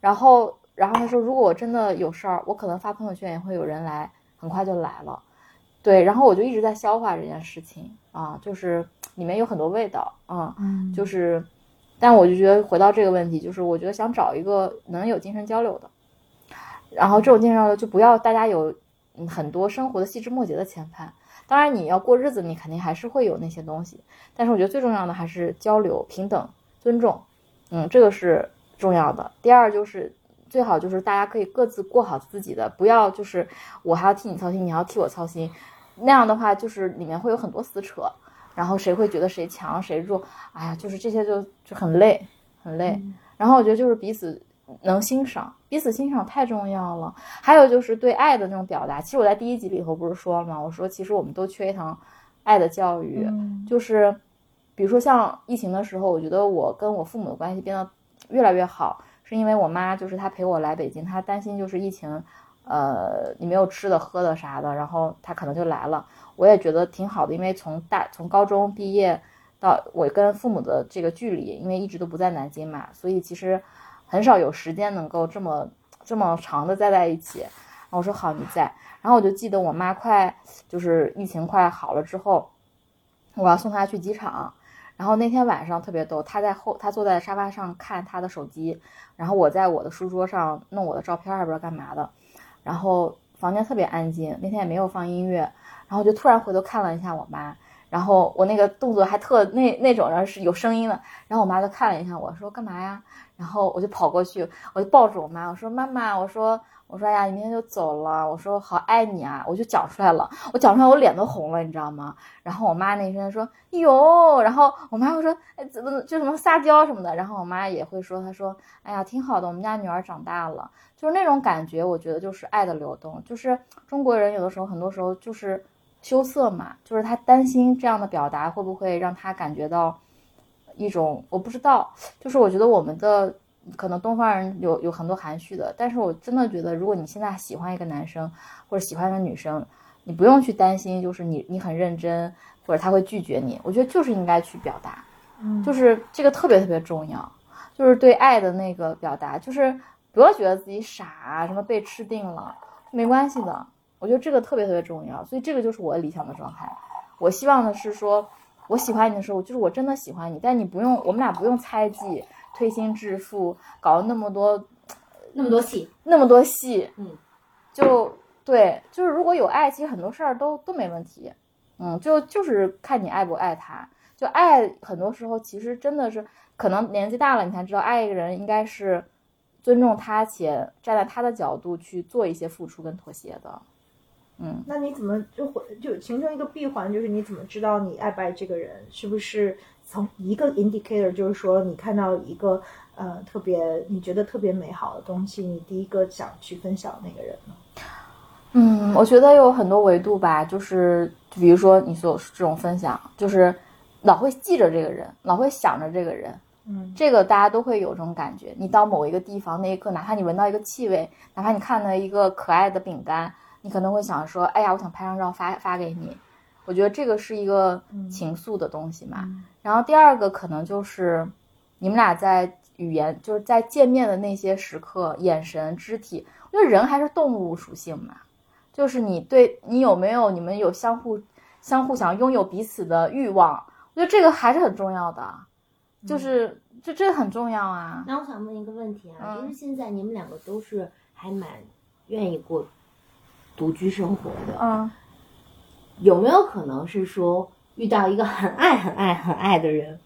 然后然后他说如果我真的有事儿，我可能发朋友圈也会有人来。很快就来了，对，然后我就一直在消化这件事情啊，就是里面有很多味道啊，就是，但我就觉得回到这个问题，就是我觉得想找一个能有精神交流的，然后这种精神交流就不要大家有很多生活的细枝末节的牵绊，当然你要过日子，你肯定还是会有那些东西，但是我觉得最重要的还是交流、平等、尊重，嗯，这个是重要的。第二就是。最好就是大家可以各自过好自己的，不要就是我还要替你操心，你还要替我操心，那样的话就是里面会有很多撕扯，然后谁会觉得谁强谁弱，哎呀，就是这些就就很累很累。然后我觉得就是彼此能欣赏，彼此欣赏太重要了。还有就是对爱的那种表达，其实我在第一集里头不是说了吗？我说其实我们都缺一堂爱的教育，就是比如说像疫情的时候，我觉得我跟我父母的关系变得越来越好。是因为我妈就是她陪我来北京，她担心就是疫情，呃，你没有吃的喝的啥的，然后他可能就来了。我也觉得挺好的，因为从大从高中毕业到我跟父母的这个距离，因为一直都不在南京嘛，所以其实很少有时间能够这么这么长的待在一起。然后我说好你在，然后我就记得我妈快就是疫情快好了之后，我要送她去机场。然后那天晚上特别逗，她在后，她坐在沙发上看她的手机，然后我在我的书桌上弄我的照片，还不知道干嘛的。然后房间特别安静，那天也没有放音乐。然后就突然回头看了一下我妈，然后我那个动作还特那那种，然后是有声音的。然后我妈就看了一下我说干嘛呀？然后我就跑过去，我就抱住我妈，我说妈妈，我说。我说呀，你明天就走了。我说好爱你啊，我就讲出来了。我讲出来，我脸都红了，你知道吗？然后我妈那声说哟，然后我妈会说哎怎么就什么撒娇什么的。然后我妈也会说，她说哎呀挺好的，我们家女儿长大了，就是那种感觉。我觉得就是爱的流动，就是中国人有的时候很多时候就是羞涩嘛，就是他担心这样的表达会不会让他感觉到一种我不知道，就是我觉得我们的。可能东方人有有很多含蓄的，但是我真的觉得，如果你现在喜欢一个男生或者喜欢一个女生，你不用去担心，就是你你很认真或者他会拒绝你。我觉得就是应该去表达，就是这个特别特别重要，就是对爱的那个表达，就是不要觉得自己傻，什么被吃定了，没关系的。我觉得这个特别特别重要，所以这个就是我理想的状态。我希望的是说，我喜欢你的时候，就是我真的喜欢你，但你不用，我们俩不用猜忌。推心置腹，搞了那么多，那么多戏，那么多戏，嗯，就对，就是如果有爱，其实很多事儿都都没问题，嗯，就就是看你爱不爱他，就爱很多时候其实真的是可能年纪大了，你才知道爱一个人应该是尊重他且站在他的角度去做一些付出跟妥协的，嗯，那你怎么就会就形成一个闭环？就是你怎么知道你爱不爱这个人？是不是？从一个 indicator，就是说你看到一个呃特别你觉得特别美好的东西，你第一个想去分享那个人呢？嗯，我觉得有很多维度吧，就是比如说你所这种分享，就是老会记着这个人，老会想着这个人。嗯，这个大家都会有这种感觉。你到某一个地方那一刻，哪怕你闻到一个气味，哪怕你看到一个可爱的饼干，你可能会想说：“哎呀，我想拍张照发发给你。”我觉得这个是一个情愫的东西嘛。然后第二个可能就是你们俩在语言，就是在见面的那些时刻，眼神、肢体。我觉得人还是动物属性嘛，就是你对你有没有你们有相互相互想拥有彼此的欲望。我觉得这个还是很重要的。就是这这很重要啊。那我想问一个问题啊，嗯就是现在你们两个都是还蛮愿意过独居生活的，嗯，有没有可能是说遇到一个很爱很爱很爱的人，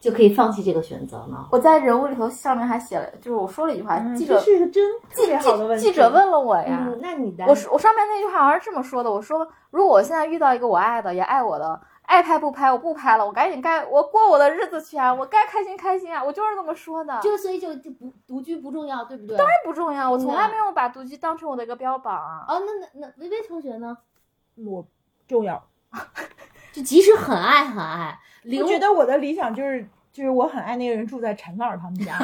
就可以放弃这个选择呢？我在人物里头上面还写了，就是我说了一句话，嗯记者这是一个真特别好的问题。记者问了我呀，嗯，那你的我说我上面那句话好像是这么说的，我说如果我现在遇到一个我爱的也爱我的，爱拍不拍我不拍了，我赶紧该我过我的日子去啊，我该开心开心啊，我就是这么说的。就所以就就不独居不重要，对不对？当然不重要，我从来没有把独居当成我的一个标榜啊。哦，那那那薇薇同学呢？我重要。就即使很爱很爱，我觉得我的理想就是，就是我很爱那个人住在陈老师他们家。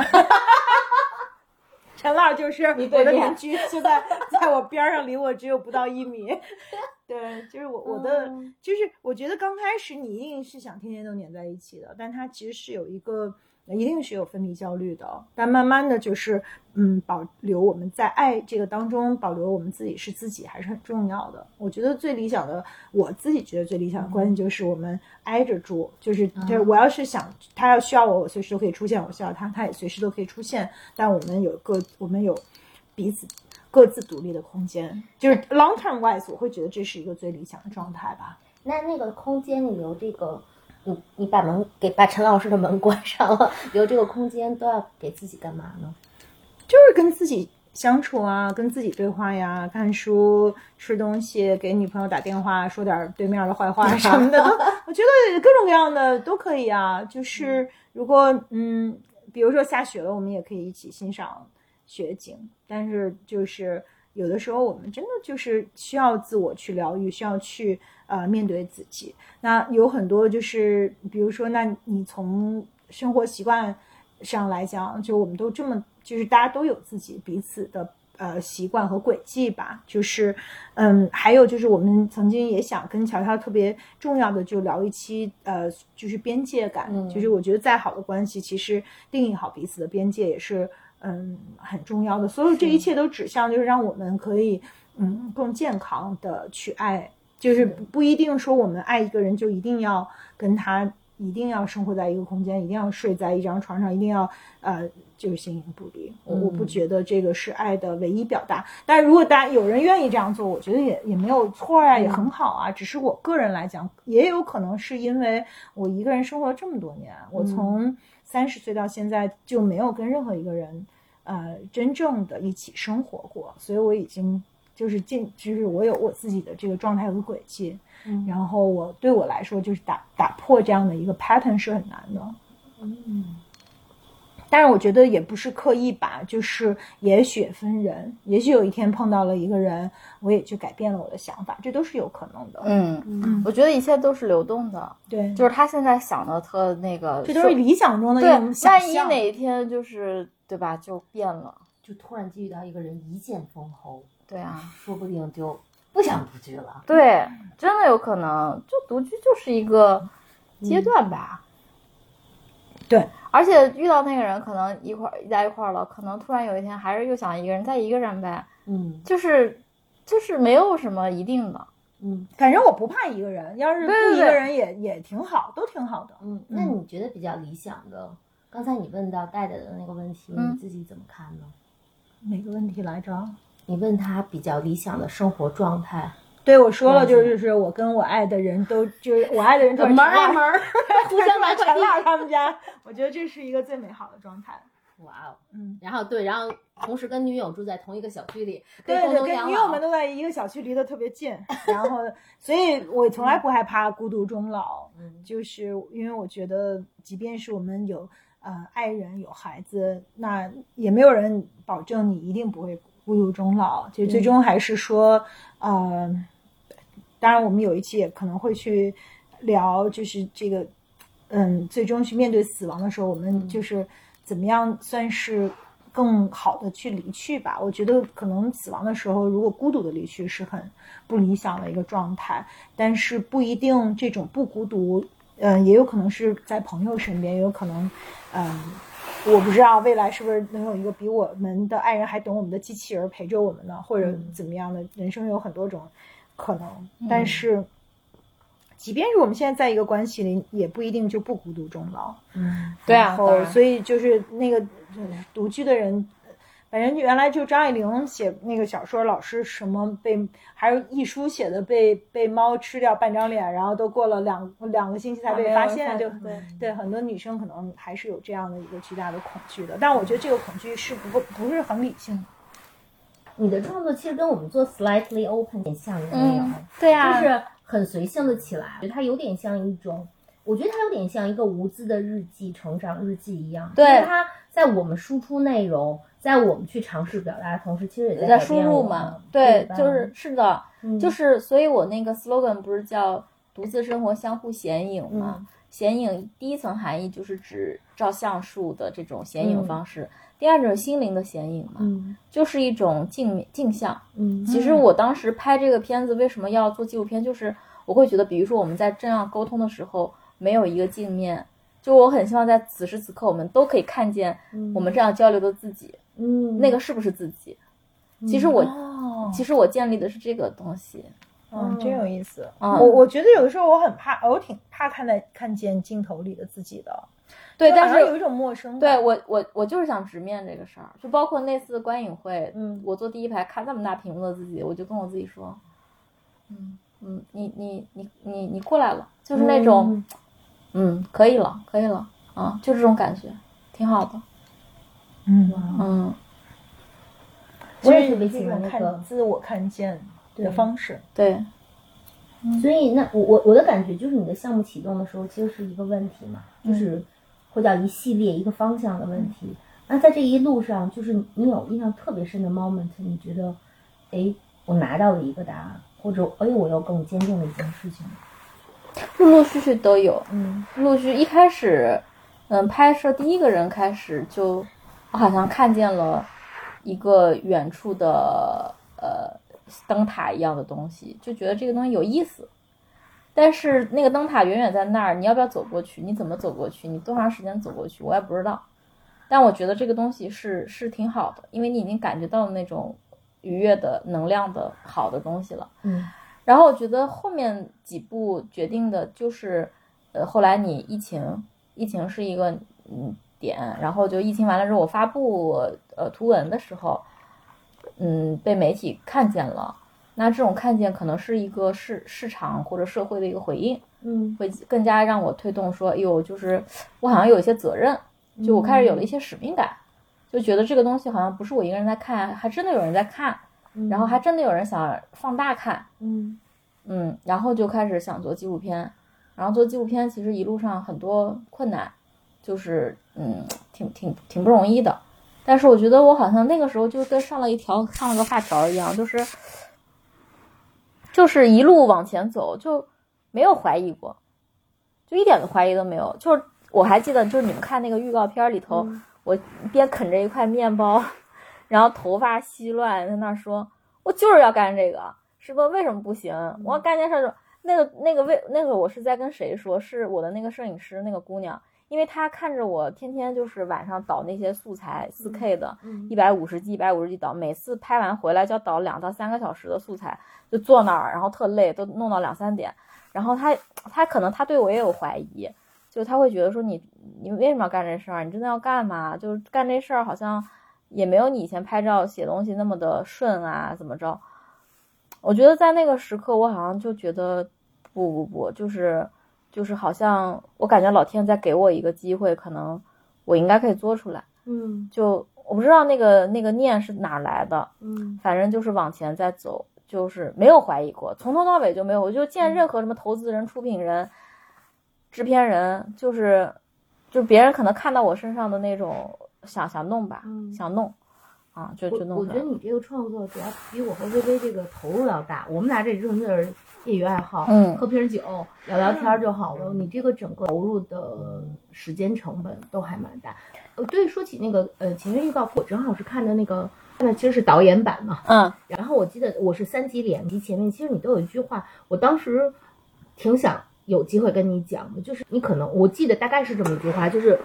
陈老师就是我的邻居，就在在我边儿上，离我只有不到一米。对，就是我我的，嗯就是我觉得刚开始你一定是想天天都黏在一起的，但他其实是有一个，一定是有分离焦虑的。但慢慢的就是，嗯，保留我们在爱这个当中保留我们自己是自己还是很重要的。我觉得最理想的，我自己觉得最理想的关系就是我们挨着住，就是就是我要是想他要需要我，我随时都可以出现；我需要他，他也随时都可以出现。但我们有各，我们有彼此各自独立的空间，就是 long term wise，我会觉得这是一个最理想的状态吧。那那个空间里留这个，你你把门给把陈老师的门关上了，留这个空间都要给自己干嘛呢？就是跟自己相处啊，跟自己对话呀，看书、吃东西，给女朋友打电话，说点对面的坏话什么的，我觉得各种各样的都可以啊。就是如果嗯，比如说下雪了，我们也可以一起欣赏雪景，但是就是。有的时候，我们真的就是需要自我去疗愈，需要去呃面对自己。那有很多就是，比如说，那你从生活习惯上来讲，就我们都这么，就是大家都有自己彼此的呃习惯和轨迹吧。就是，嗯，还有就是我们曾经也想跟乔乔特别重要的就聊一期，呃，就是边界感。嗯就是我觉得再好的关系，其实定义好彼此的边界也是嗯很重要的。所有这一切都指向就是让我们可以嗯更健康的去爱。就是不不一定说我们爱一个人就一定要跟他一定要生活在一个空间，一定要睡在一张床上，一定要呃就是形影不离。我我不嗯觉得这个是爱的唯一表达。但是如果大家有人愿意这样做，我觉得也也没有错啊，也很好啊。只是我个人来讲，也有可能是因为我一个人生活了这么多年，我从三十岁到现在就没有跟任何一个人呃真正的一起生活过，所以我已经。就是进，就是我有我自己的这个状态和轨迹，嗯然后我对我来说，就是打打破这样的一个 pattern 是很难的。嗯，但是我觉得也不是刻意吧，就是也许分人，也许有一天碰到了一个人，我也就改变了我的想法，这都是有可能的。嗯，嗯，我觉得一切都是流动的，对，就是他现在想的特那个，这都是理想中的一对种，想万一。哪一天就是对吧，就变了，就突然间遇到一个人一剑封喉，对啊，说不定就不想独居了。对，真的有可能，就独居就是一个阶段吧。对，而且遇到那个人，可能一块儿在一块儿了，可能突然有一天还是又想一个人，再一个人呗，嗯就是就是没有什么一定的。嗯反正我不怕一个人，要是不一个人也也挺好，都挺好的。嗯，那你觉得比较理想的？刚才你问到戴戴的那个问题，嗯你自己怎么看呢？哪个问题来着？你问他比较理想的生活状态，对我说了，嗯就是是我跟我爱的人都就是我爱的人都是门儿门儿，互相拿快递。陈老他们家，我觉得这是一个最美好的状态。哇哦！嗯，然后对，然后同时跟女友住在同一个小区里，对对，跟女友们老。都在一个小区，离得特别近，然后，所以我从来不害怕孤独终老，嗯就是因为我觉得，即便是我们有呃爱人有孩子，那也没有人保证你一定不会孤独终老，就最终还是说，呃，当然我们有一期也可能会去聊，就是这个，嗯，最终去面对死亡的时候，我们就是怎么样算是更好的去离去吧。我觉得可能死亡的时候，如果孤独的离去是很不理想的一个状态，但是不一定这种不孤独，嗯、也有可能是在朋友身边，也有可能，嗯、我不知道未来是不是能有一个比我们的爱人还懂我们的机器人陪着我们呢，或者怎么样的？人生有很多种可能，但是即便是我们现在在一个关系里，也不一定就不孤独终老。嗯，对啊所以就是那个就是独居的人，反正原来就张爱玲写那个小说，老是什么被，还有一书写的被被猫吃掉半张脸，然后都过了两两个星期才被发现，就对对很多女生可能还是有这样的一个巨大的恐惧的，但我觉得这个恐惧是不不是很理性的。你的创作其实跟我们做 slightly open 很像，有没有？嗯，对啊，就是很随性的起来，它有点像一种，我觉得它有点像一个无字的日记、成长日记一样。对就是它在我们输出内容，在我们去尝试表达的同时，其实也在改输入嘛对，就是是的，嗯就是，所以我那个 slogan 不是叫“独自生活，相互显影”吗？嗯显影第一层含义就是指照相术的这种显影嗯方式，第二种心灵的显影嘛，嗯就是一种镜镜像。嗯其实我当时拍这个片子，为什么要做纪录片？就是我会觉得，比如说我们在这样沟通的时候，没有一个镜面，就我很希望在此时此刻，我们都可以看见我们这样交流的自己，嗯那个是不是自己？其实我，哦其实我建立的是这个东西。嗯，真有意思。嗯我我觉得有的时候我很怕，我挺怕看在看见镜头里的自己的。对，但是有一种陌生。对我我我就是想直面这个事儿，就包括那次观影会，嗯我坐第一排看那么大屏幕的自己，我就跟我自己说，嗯嗯，你你你你你过来了，就是那种，嗯，可以了，可以了，啊，就这种感觉，挺好的，嗯，嗯，我也特别喜欢那看个自我看见的方式。对，所以那我我我的感觉就是，你的项目启动的时候其实是一个问题嘛，就是或叫一系列一个方向的问题。那在这一路上，就是你有印象特别深的 moment，你觉得，哎，我拿到了一个答案，或者哎，我又更坚定了一件事情。陆陆续续都有，嗯。陆续一开始，嗯，拍摄第一个人开始就，我好像看见了一个远处的呃灯塔一样的东西，就觉得这个东西有意思。但是那个灯塔远远在那儿，你要不要走过去？你怎么走过去？你多长时间走过去？我也不知道。但我觉得这个东西是是挺好的，因为你已经感觉到那种愉悦的能量的好的东西了。嗯然后我觉得后面几步决定的就是，呃，后来你疫情，疫情是一个嗯点，然后就疫情完了之后，我发布呃图文的时候，嗯，被媒体看见了。那这种看见可能是一个市市场或者社会的一个回应，嗯。会更加让我推动说，哎呦，就是我好像有一些责任，就我开始有了一些使命感，就觉得这个东西好像不是我一个人在看，还真的有人在看，然后还真的有人想放大看，嗯。嗯，然后就开始想做纪录片，然后做纪录片其实一路上很多困难，就是嗯，挺挺挺不容易的。但是我觉得我好像那个时候就跟上了一条上了个发条一样，就是就是一路往前走，就没有怀疑过，就一点的怀疑都没有。就是我还记得，就是你们看那个预告片里头，我边啃着一块面包，然后头发稀乱，在那儿说：“我就是要干这个。”师傅为什么不行？我要干件事儿，那个那个为那个我是在跟谁说？是我的那个摄影师那个姑娘，因为他看着我天天就是晚上导那些素材，四 K 的，一百五十 G 一百五十 G 导，每次拍完回来就要导两到三个小时的素材，就坐那儿，然后特累，都弄到两三点。然后他他可能他对我也有怀疑，就他会觉得说你你为什么要干这事儿？你真的要干吗？就是干这事儿好像也没有你以前拍照写东西那么的顺啊，怎么着？我觉得在那个时刻，我好像就觉得不不不，就是就是好像我感觉老天在给我一个机会，可能我应该可以做出来。嗯就我不知道那个那个念是哪儿来的，嗯反正就是往前在走，就是没有怀疑过，从头到尾就没有。我就见任何什么投资人、出品人、制片人，就是就别人可能看到我身上的那种想想弄吧，嗯想弄啊，就就弄出来我觉得你这个创作主要比我和微微这个投入要大。我们俩这纯粹是业余爱好，嗯喝瓶酒聊聊天就好了。你这个整个投入的时间成本都还蛮大。呃，对，说起那个呃前面预告，我正好是看的那个，那其实是导演版嘛。嗯然后我记得我是三集两集前面，其实你都有一句话，我当时挺想有机会跟你讲的，就是你可能我记得大概是这么一句话，就是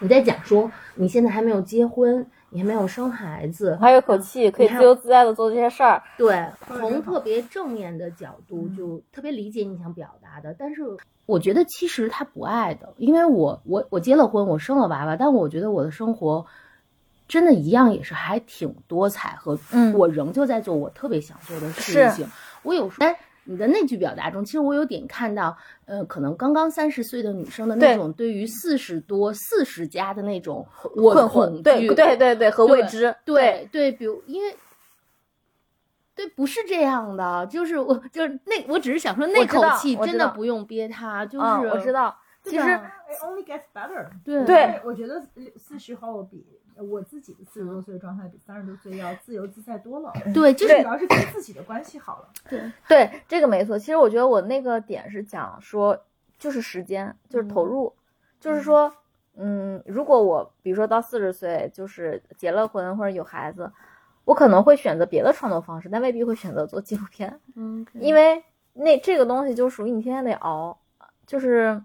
你在讲说你现在还没有结婚，你还没有生孩子，还有口气，可以自由自在的做这些事儿。对，从特别正面的角度嗯就特别理解你想表达的，但是我觉得其实他不爱的，因为我我我结了婚，我生了娃娃，但我觉得我的生活真的一样也是还挺多彩和，嗯我仍旧在做我特别想做的事情。我有时候，但你的那句表达中，其实我有点看到，呃，可能刚刚三十岁的女生的那种对于四十多、四十加的那种我困恐惧，惑，对对对对，和未对知，对对，比如因为。对，不是这样的，就是我，就是那，我只是想说，那口气真的不用憋它，就是、嗯，我知道。其实 only gets better。对对我觉得四十和我比我自己的四十多岁的状态比三十多岁要自由自在多了。对，就是主要是跟自己的关系好了。对这个没错。其实我觉得我那个点是讲说，就是时间，就是投入，就是说，嗯，如果我比如说到四十岁，就是结了婚或者有孩子，我可能会选择别的创作方式，但未必会选择做纪录片，嗯，因为那这个东西就属于你天天得熬，就是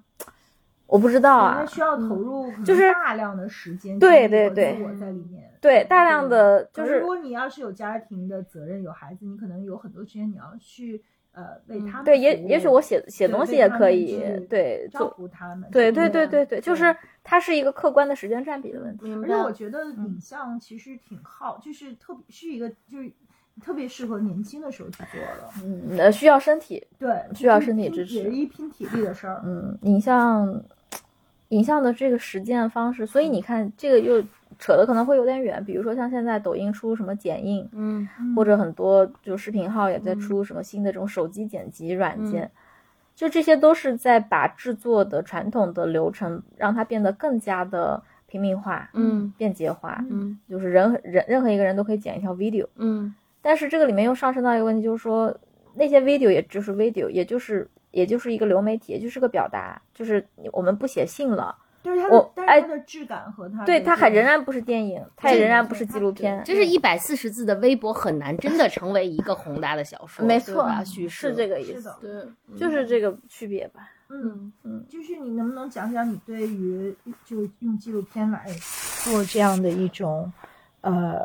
我不知道啊需要投入就是大量的时间，对对对自我在里面。对大量的就是如果你要是有家庭的责任，有孩子，你可能有很多时间你要去呃为他们对，也也许我写写东西也可以对，照顾他们。对对对对对，就是它是一个客观的时间占比的问题。明白而且我觉得影像其实挺好，就是特别是一个就是特别适合年轻的时候去做的。嗯，呃，需要身体，对，需要身体支持也是一拼体力的事儿。嗯，影像，影像的这个实践方式，所以你看这个又扯的可能会有点远。比如说像现在抖音出什么剪映，嗯或者很多就视频号也在出什么新的这种手机剪辑软件，就这些都是在把制作的传统的流程让它变得更加的平民化、嗯便捷化，嗯就是人人任何一个人都可以剪一条 video。嗯但是这个里面又上升到一个问题，就是说那些 video 也就是 video，也就是也就是一个流媒体，也就是个表达，就是我们不写信了，就是它我的，但哎是它的质感和它的对，它还仍然不是电影，它也仍然不是纪录片，就是一百四十字的微博很难真的成为一个宏大的小说，没错？叙事是这个意思对，就是这个区别吧。嗯嗯就是你能不能讲讲你对于就用纪录片来做这样的一种呃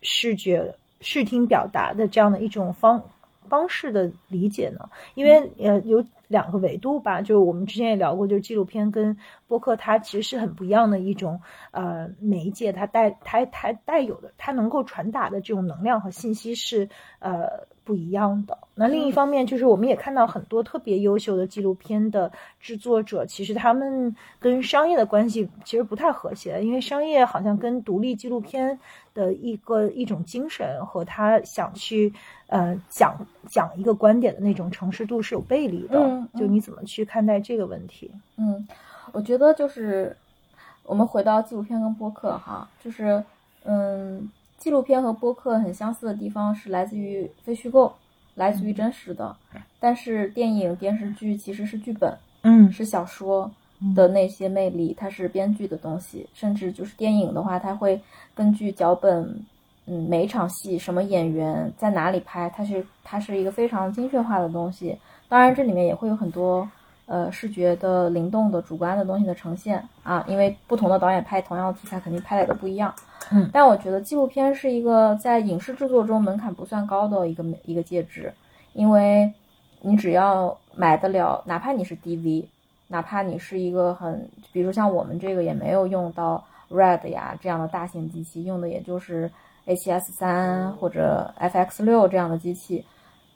视觉视听表达的这样的一种方方式的理解呢？因为呃有两个维度吧，就是我们之前也聊过，就是纪录片跟播客它其实是很不一样的一种呃媒介，它带它它带有的它能够传达的这种能量和信息是呃不一样的。那另一方面，就是我们也看到很多特别优秀的纪录片的制作者，其实他们跟商业的关系其实不太和谐，因为商业好像跟独立纪录片的一个一种精神和他想去呃讲讲一个观点的那种诚实度是有背离的。嗯就你怎么去看待这个问题？嗯，我觉得就是我们回到纪录片跟播客哈，就是嗯，纪录片和播客很相似的地方是来自于非虚构，来自于真实的，但是电影电视剧其实是剧本，嗯。是小说的那些魅力，它是编剧的东西，甚至就是电影的话，它会根据脚本，嗯，每一场戏什么演员在哪里拍，它是它是一个非常精确化的东西。当然，这里面也会有很多呃视觉的灵动的主观的东西的呈现啊，因为不同的导演拍同样的题材，肯定拍的也都不一样。嗯但我觉得纪录片是一个在影视制作中门槛不算高的一个一个介质，因为你只要买得了，哪怕你是 DV，哪怕你是一个很，比如像我们这个也没有用到 RED 呀这样的大型机器，用的也就是 A7S 三或者 FX 六这样的机器。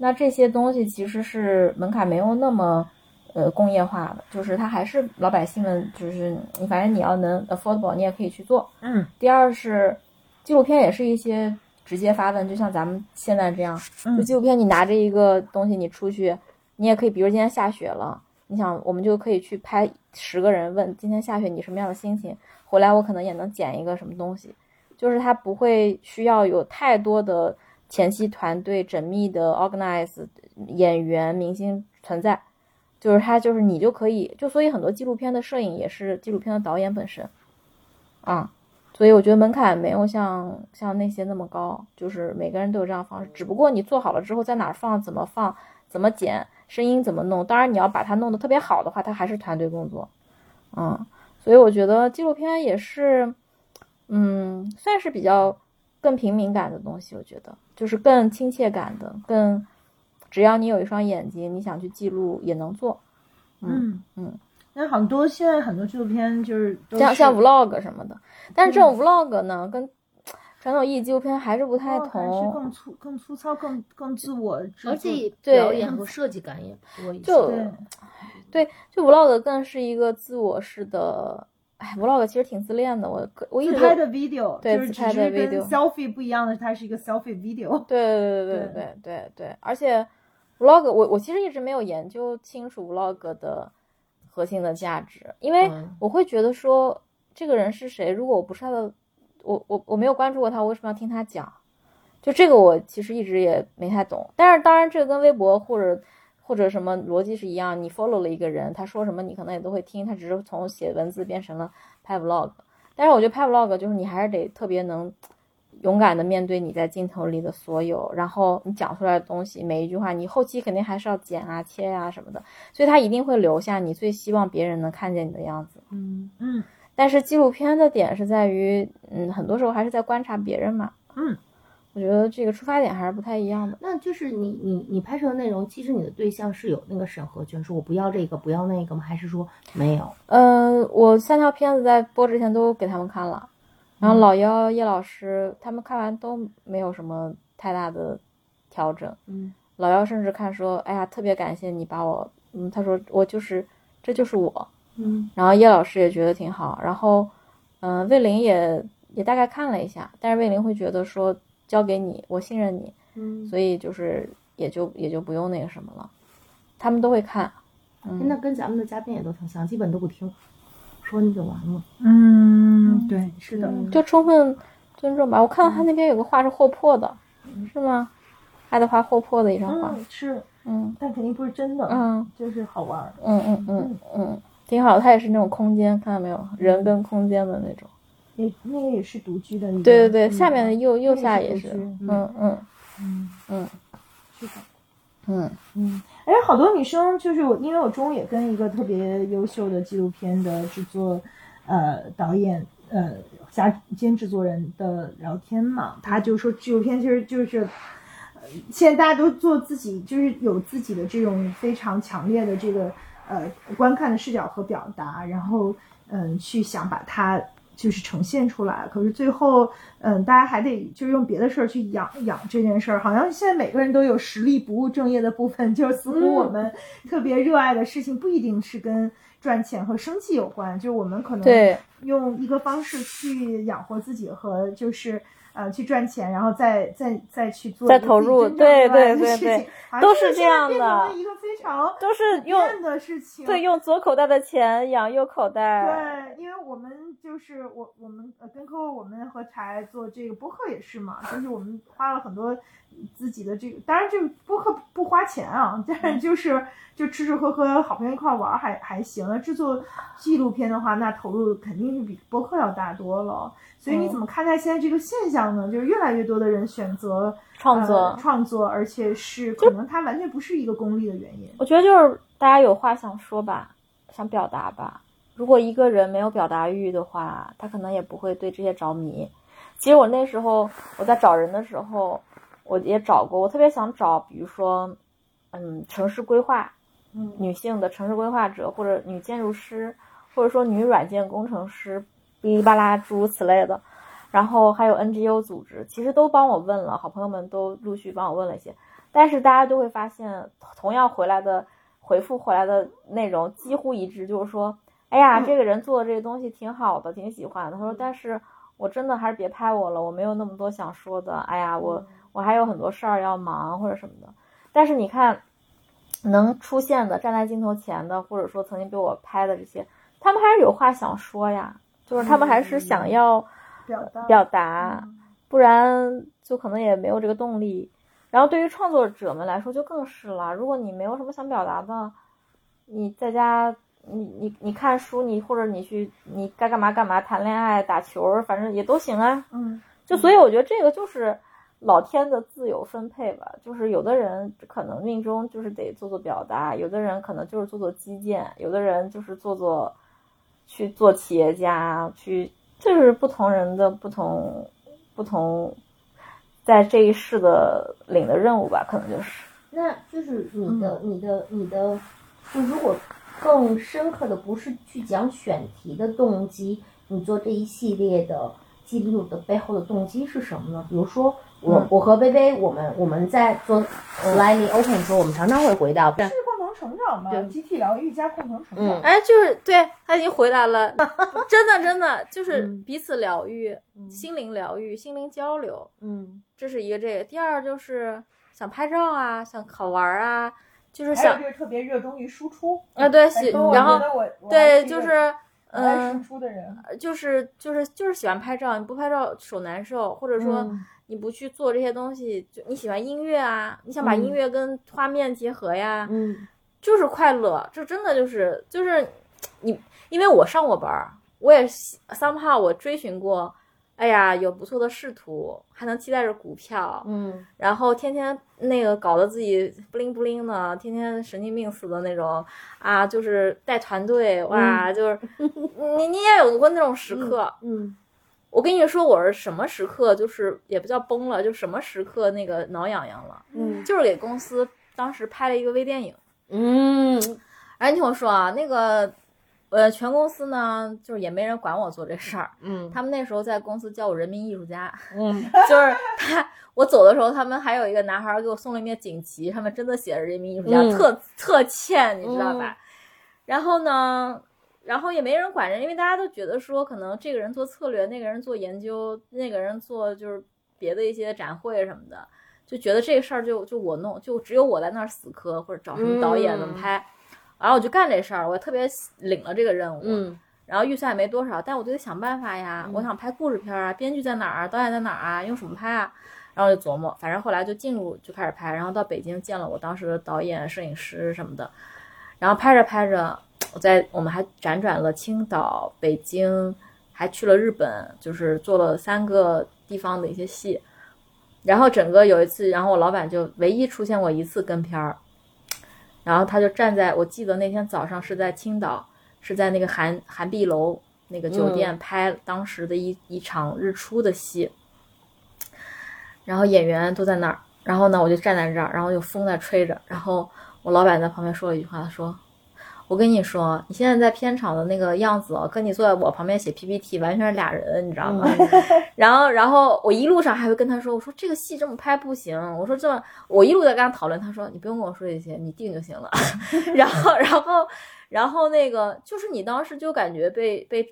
那这些东西其实是门槛没有那么呃工业化的，就是它还是老百姓们，就是你反正你要能 affordable，你也可以去做。嗯第二是纪录片也是一些直接发问，就像咱们现在这样，就嗯纪录片你拿着一个东西你出去，你也可以，比如今天下雪了，你想我们就可以去拍十个人问今天下雪你什么样的心情，回来我可能也能剪一个什么东西，就是它不会需要有太多的前期团队缜密的 organize 演员明星存在。就是他，就是你就可以，就所以很多纪录片的摄影也是纪录片的导演本身，啊，所以我觉得门槛没有像像那些那么高，就是每个人都有这样的方式，只不过你做好了之后在哪儿放、怎么放、怎么剪、声音怎么弄，当然你要把它弄得特别好的话，它还是团队工作，嗯，所以我觉得纪录片也是，嗯，算是比较更平民感的东西，我觉得就是更亲切感的，更只要你有一双眼睛，你想去记录也能做。嗯嗯，那很多现在很多纪录片就是是像像 vlog 什么的，但是这种 vlog 呢，跟传统意义纪录片还是不太哦还是同。更粗、更粗糙、更更自我而且对表演和设计感也多一些。就对对，就 vlog 更是一个自我式的。哎，vlog 其实挺自恋的，我我一直拍的 video，对，自拍的 video。selfie 不一样的，它是一个 selfie video。对对对对对对对，而且 vlog 我我其实一直没有研究清楚 vlog 的核心的价值，因为我会觉得说、这个人是谁，如果我不是他的，我我我没有关注过他，我为什么要听他讲？就这个我其实一直也没太懂，但是当然这个跟微博或者。或者什么逻辑是一样，你 follow 了一个人，他说什么你可能也都会听，他只是从写文字变成了拍 vlog。但是我觉得拍 vlog 就是你还是得特别能勇敢的面对你在镜头里的所有，然后你讲出来的东西，每一句话你后期肯定还是要剪啊、切啊什么的，所以他一定会留下你最希望别人能看见你的样子。嗯嗯但是纪录片的点是在于，嗯，很多时候还是在观察别人嘛。嗯，我觉得这个出发点还是不太一样的。那就是你你你拍摄的内容，其实你的对象是有那个审核权，说我不要这个，不要那个吗？还是说没有？呃，我三条片子在播之前都给他们看了，然后老幺、叶老师他们看完都没有什么太大的调整。嗯老幺甚至看说，哎呀，特别感谢你把我，嗯，他说我就是这就是我。嗯然后叶老师也觉得挺好，然后，嗯、魏玲也也大概看了一下，但是魏玲会觉得说交给你，我信任你，嗯。所以就是也就也就不用那个什么了，他们都会看，嗯，那跟咱们的嘉宾也都挺像，基本都不听，说你就完了。嗯，对，是的，嗯就充分尊重吧。我看到他那边有个画是霍珀的，是吗？爱德华霍珀的一张画，嗯是，嗯但肯定不是真的，嗯就是好玩。嗯嗯嗯嗯，挺好的。它也是那种空间，看到没有，人跟空间的那种。也那个也是独居的一个，对对对，嗯下面的右右下也是，嗯嗯嗯嗯是的。嗯嗯，哎，好多女生就是我，因为我中午也跟一个特别优秀的纪录片的制作，呃，导演，呃，加兼制作人的聊天嘛，他就说纪录片其实就是，呃现在大家都做自己，就是有自己的这种非常强烈的这个呃观看的视角和表达，然后嗯，去想把它。就是呈现出来，可是最后，嗯，大家还得就是用别的事儿去养养这件事儿。好像现在每个人都有实力不务正业的部分，就是似乎我们特别热爱的事情不一定是跟赚钱和生计有关，就是我们可能对，用一个方式去养活自己和就是呃去赚钱，然后再再再去做再投入对对对对都是这样的变成了一个非常都是用的事情。对用左口袋的钱养右口袋。对，因为我们就是我我们呃跟客户我们和柴做这个播客也是嘛，就是我们花了很多自己的这个，当然这个播客不花钱啊，但是就是就吃吃喝喝，好朋友一块玩儿还还行。那制作纪录片的话，那投入肯定是比播客要大多了。所以你嗯怎么看待现在这个现象呢？就是越来越多的人选择创作呃、创作，而且是可能它完全不是一个功利的原因。我觉得就是大家有话想说吧，想表达吧。如果一个人没有表达欲的话，他可能也不会对这些着迷。其实我那时候我在找人的时候，我也找过，我特别想找，比如说，嗯，城市规划，嗯女性的城市规划者，或者女建筑师，或者说女软件工程师，哔哩吧啦诸如此类的。然后还有 NGO 组织，其实都帮我问了，好朋友们都陆续帮我问了一些，但是大家都会发现，同样回来的回复回来的内容几乎一致，就是说，哎呀，嗯这个人做的这个东西挺好的，挺喜欢的。他说，但是我真的还是别拍我了，我没有那么多想说的。哎呀，我我还有很多事儿要忙或者什么的。但是你看，能出现的站在镜头前的，或者说曾经被我拍的这些，他们还是有话想说呀，就是他们还是想要表达表达，不然就可能也没有这个动力。然后对于创作者们来说就更是了，如果你没有什么想表达的，你在家，你你你看书，你或者你去你该干嘛干嘛，谈恋爱、打球，反正也都行啊。嗯，就所以我觉得这个就是老天的自由分配吧，就是有的人可能命中就是得做做表达，有的人可能就是做做基建，有的人就是做做去做企业家，去就是不同人的不同不同，在这一世的领的任务吧，可能就是。那就是你的、你的、你的，就如果更深刻的不是去讲选题的动机，你做这一系列的记录的背后的动机是什么呢？比如说我、嗯。我和薇薇，我们我们在做 Slightly Open 的时候，我们常常会回到，是共同成长嘛，集体疗愈加共同成长。嗯。哎，就是对他已经回来了，真的真的就是嗯。彼此疗愈、嗯心灵疗愈、心灵交流，嗯。这是一个这个。第二就是想拍照啊，想好玩啊，就是想就是特别热衷于输出啊对，然后对，就是我爱输嗯，出的人，就是就是就是喜欢拍照，你不拍照手难受，或者说嗯。你不去做这些东西，就你喜欢音乐啊，你想把嗯。音乐跟画面结合呀，嗯。就是快乐，这真的就是就是你，因为我上过班儿，我也 somehow 我追寻过，哎呀，有不错的仕途，还能期待着股票，嗯然后天天那个搞得自己不灵不灵的，天天神经病似的那种啊，就是带团队哇，就是 你你也有过那种时刻。嗯我跟你说，我是什么时刻，就是也不叫崩了，就什么时刻那个挠痒痒了，嗯就是给公司当时拍了一个微电影。嗯哎，你听我说啊，那个，呃，全公司呢，就是也没人管我做这事儿。嗯他们那时候在公司叫我人民艺术家，嗯 就是他，我走的时候，他们还有一个男孩儿给我送了一面锦旗，上面真的写着人民艺术家，嗯特特欠，你知道嗯吧？然后呢，然后也没人管人，因为大家都觉得说，可能这个人做策略，那个人做研究，那个人做就是别的一些展会什么的，就觉得这个事儿就就我弄，就只有我在那儿死磕或者找什么导演怎么嗯拍，然后我就干这事儿，我特别领了这个任务，嗯然后预算也没多少，但我就得想办法呀。我想拍故事片啊，编剧在哪儿啊，导演在哪儿啊，用什么拍啊？然后就琢磨，反正后来就进入就开始拍，然后到北京见了我当时的导演、摄影师什么的，然后拍着拍着，我在我们还辗转了青岛、北京，还去了日本，就是做了三个地方的一些戏。然后整个有一次，然后我老板就唯一出现过一次跟片儿，然后他就站在我记得那天早上是在青岛。是在那个韩韩碧楼那个酒店拍当时的一、一场日出的戏，然后演员都在那儿，然后呢我就站在这儿，然后有风在吹着，然后我老板在旁边说了一句话，他说：“我跟你说，你现在在片场的那个样子哦，跟你坐在我旁边写 PPT 完全是俩人，你知道吗？” 然后，然后我一路上还会跟他说：“我说这个戏这么拍不行，我说这么，我一路在跟他讨论。”他说：“你不用跟我说这些，你定就行了。”然后，然后。然后那个就是你当时就感觉被被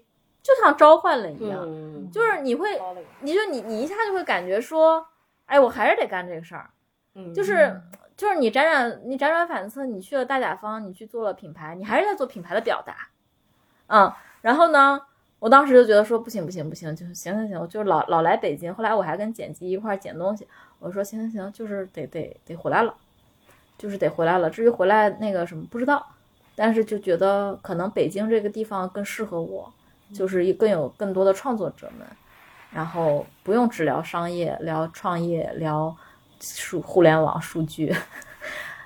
就像召唤了一样，嗯就是你会，你就你你一下就会感觉说，哎，我还是得干这个事儿，嗯就是就是你辗转你辗转反侧，你去了大甲方，你去做了品牌，你还是在做品牌的表达，嗯，然后呢，我当时就觉得说不行不行不行，就行行行，我就老老来北京，后来我还跟剪辑一块剪东西，我说行行行，就是得得得回来了，就是得回来了，至于回来那个什么不知道。但是就觉得可能北京这个地方更适合我，就是更有更多的创作者们，然后不用只聊商业、聊创业、聊数互联网数据，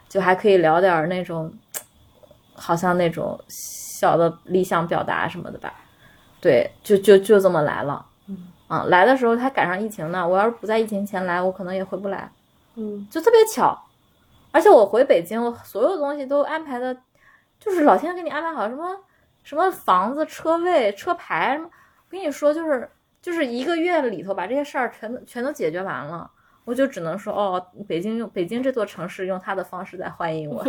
就还可以聊点那种，好像那种小的理想表达什么的吧。对，就就就这么来了。嗯，来的时候还赶上疫情呢。我要是不在疫情前来，我可能也回不来。嗯就特别巧，而且我回北京，我所有东西都安排的。就是老天给你安排好什么什么房子、车位、车牌什么，我跟你说，就是就是一个月里头把这些事儿全都全都解决完了，我就只能说哦，北京用北京这座城市用它的方式在欢迎我，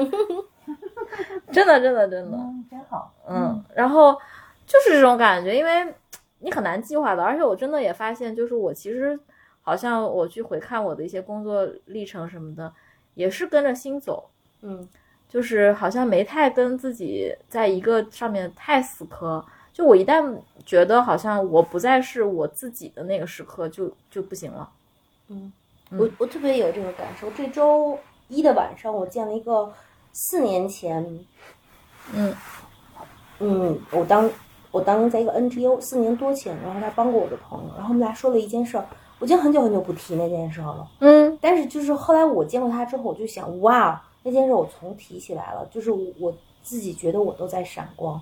真的真的真的，嗯，真好，嗯，然后就是这种感觉，因为你很难计划的，而且我真的也发现，就是我其实好像我去回看我的一些工作历程什么的，也是跟着心走，嗯就是好像没太跟自己在一个上面太死磕。就我一旦觉得好像我不再是我自己的那个时刻，就就不行了。嗯，我我特别有这个感受。这周一的晚上，我见了一个四年前，嗯嗯，我当我当在一个 NGO 四年多前，然后他帮过我的朋友，然后我们俩说了一件事儿，我已经很久很久不提那件事儿了。嗯但是就是后来我见过他之后，我就想，哇，那件事我重提起来了，就是我自己觉得我都在闪光。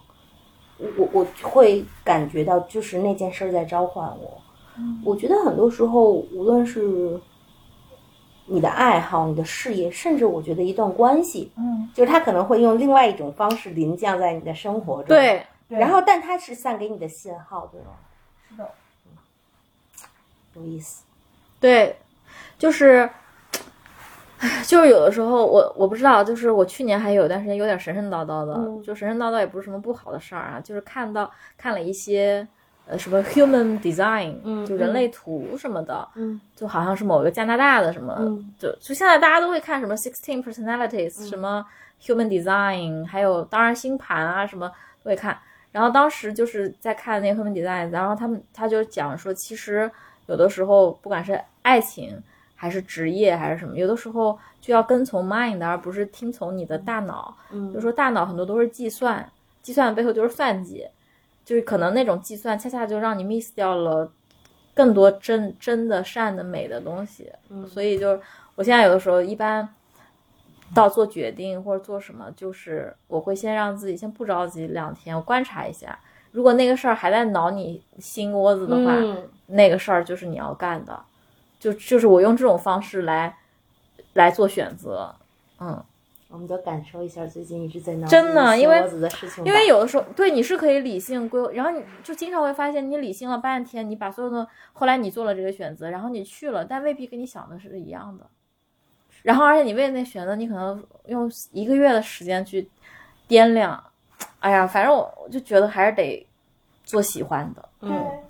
我我会感觉到，就是那件事儿在召唤我。我觉得很多时候，无论是你的爱好、你的事业，甚至我觉得一段关系，嗯，就是他可能会用另外一种方式临降在你的生活中。，对，对。然后但他是散给你的信号，对吗？是的，有意思。对，就是，唉就是有的时候我我不知道，就是我去年还有一段时间有点神神叨叨的，嗯。就神神叨叨也不是什么不好的事儿啊，就是看到看了一些呃什么 human design，嗯就人类图什么的，嗯。就好像是某个加拿大的什么，嗯。就就现在大家都会看什么 sixteen personalities，、什么 human design，还有当然星盘啊什么都会看。然后当时就是在看那个 human design，然后他们他就讲说，其实有的时候不管是爱情还是职业还是什么，有的时候就要跟从 mind，而不是听从你的大脑。嗯。就说大脑很多都是计算，计算的背后就是算计，就是可能那种计算恰恰就让你 miss 掉了更多真真的善的美的东西。嗯所以就是我现在有的时候一般到做决定或者做什么，就是我会先让自己先不着急两天，我观察一下。如果那个事儿还在挠你心窝子的话，嗯那个事儿就是你要干的，就就是我用这种方式来来做选择，嗯。我们都感受一下最近一直在闹真的因为因为有的时候，对你是可以理性规，然后你就经常会发现，你理性了半天，你把所有的，后来你做了这个选择，然后你去了，但未必跟你想的是一样的。然后，而且你为了那选择，你可能用一个月的时间去掂量。哎呀，反正我我就觉得还是得做喜欢的。对嗯，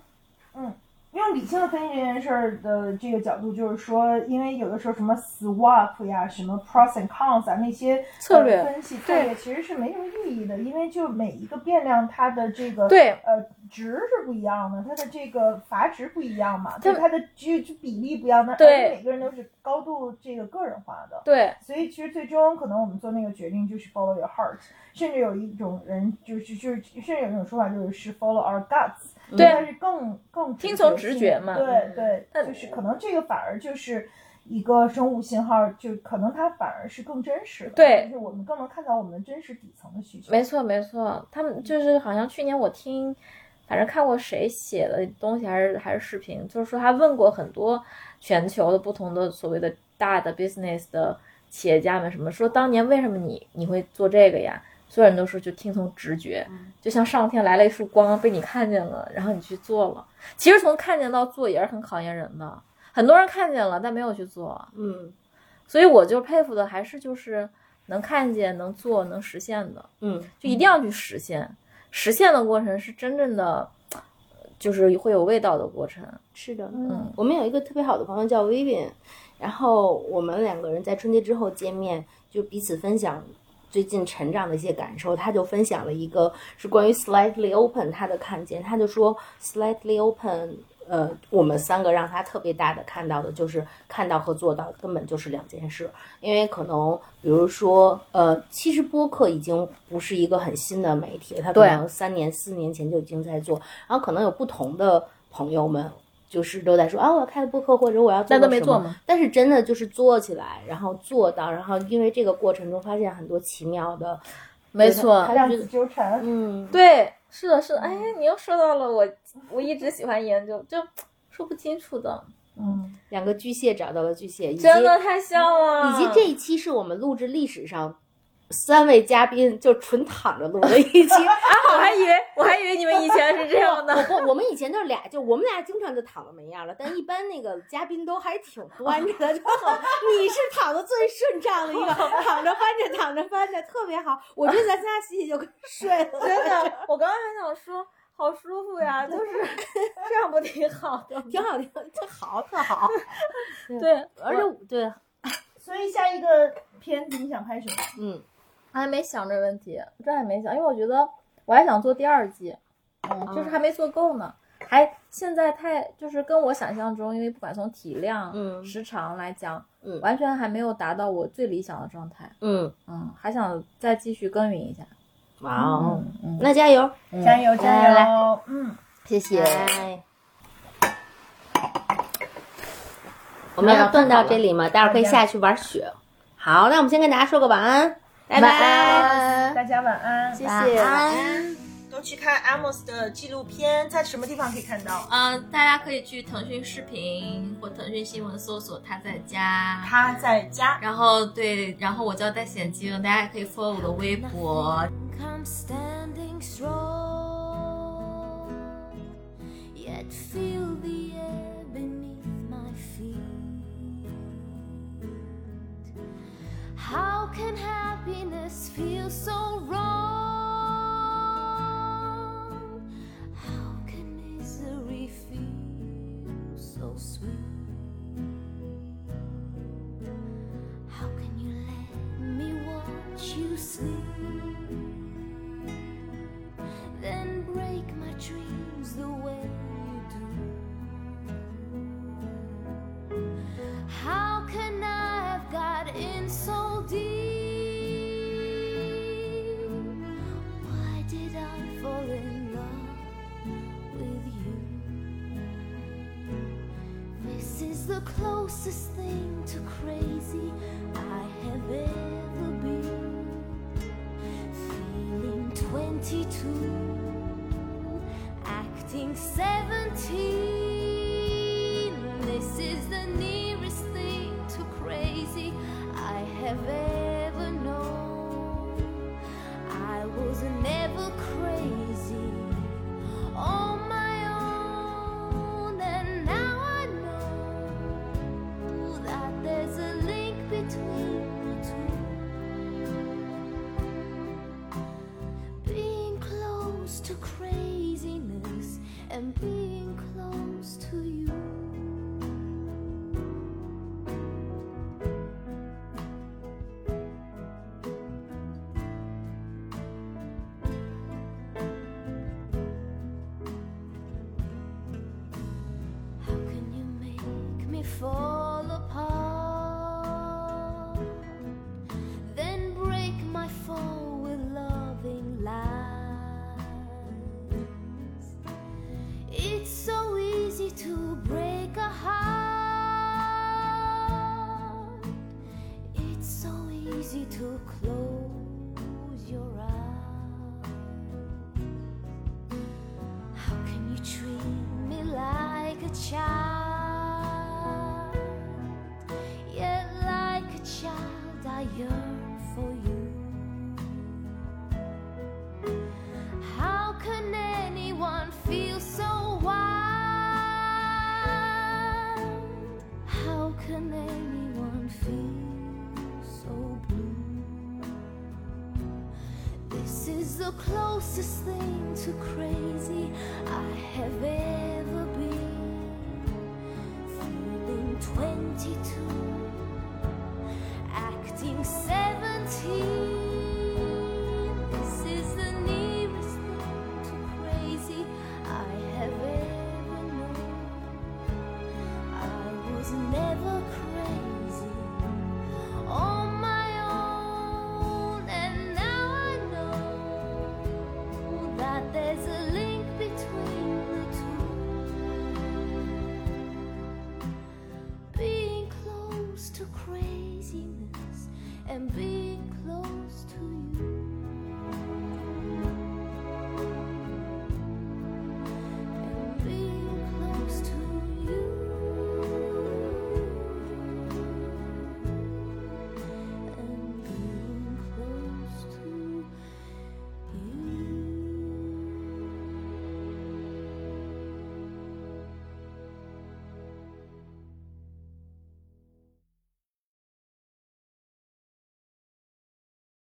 嗯，用理性的分析这件事儿的这个角度，就是说，因为有的时候什么 swap 呀、什么 pros and cons 啊那些策略。呃分析策略其实是没什么意义的，因为就每一个变量它的这个对。呃值是不一样的，它的这个阀值不一样嘛，它就它的就就比例不一样，那而对且每个人都是高度这个个人化的。对，所以其实最终可能我们做那个决定就是 follow your heart，甚至有一种人就是就是甚至有一种说法就是是 follow our guts，对但是更更听从直直觉嘛。对对，但就是可能这个反而就是一个生物信号，就可能它反而是更真实的，对。就是我们更能看到我们真实底层的需求。没错没错，他们就是好像去年我听，反正看过谁写的东西还是还是视频，就是说他问过很多全球的不同的所谓的大的 business 的企业家们，什么说当年为什么你你会做这个呀？所有人都说就听从直觉，就像上天来了一束光被你看见了，然后你去做了。其实从看见到做也是很考验人的，很多人看见了但没有去做，嗯所以我就佩服的还是就是能看见、能做、能实现的。嗯就一定要去实现。实现的过程是真正的，就是会有味道的过程。是的，嗯我们有一个特别好的朋友叫 Vivian，然后我们两个人在春节之后见面，就彼此分享最近成长的一些感受。他就分享了一个是关于 slightly open 他的看见，他就说 slightly open。呃，我们三个让他特别大的看到的就是看到和做到根本就是两件事，因为可能比如说，呃，其实播客已经不是一个很新的媒体了，它可能三年四年前就已经在做，然后可能有不同的朋友们就是都在说啊，我要开个播客，或者我要做什么都没做吗？但是真的就是做起来，然后做到，然后因为这个过程中发现很多奇妙的，没错他，量子纠缠，嗯，对，是的，是的。哎，你又说到了我，我一直喜欢研究，就说不清楚的，嗯，两个巨蟹找到了巨蟹，真的太像了。以及这一期是我们录制历史上三位嘉宾就纯躺着录了一期。啊，我还以为我还以为你们以前是这样的。不，我们以前就是俩，就我们俩经常就躺着没样了，但一般那个嘉宾都还挺端着的，就好。你是躺的最顺畅的一个，躺着翻着，躺着翻着，特别好。我觉得咱仨洗洗就可以睡了。真的，我刚刚还想说，好舒服呀，就是这样不挺好的吗？挺好，挺特好，特好。对，而且对，所以下一个片子你想拍什么？嗯还没想这问题，这还没想，因为我觉得我还想做第二季，嗯，就是还没做够呢，还现在太就是跟我想象中，因为不管从体量、嗯时长来讲，嗯完全还没有达到我最理想的状态，嗯，嗯，还想再继续耕耘一下，哇哦，那加油！加油加来油！嗯，谢谢。来我们要断到这里吗？待会儿可以下去玩雪。好，那我们先跟大家说个晚安，拜拜。大家晚安。谢谢，晚安。都去看 Amos 的纪录片，在什么地方可以看到？呃，大家可以去腾讯视频或腾讯新闻搜索他在家，他在家。然后对，然后我叫戴显晶，大家可以 follow 我的微博。I'm standing strong, yet feel the air How can happiness feel so wrong? How can misery feel so sweet? How can you let me watch you sleep? then break my dreams the way the closest thing to crazy I have ever been feeling 22, acting 17. This is the nearest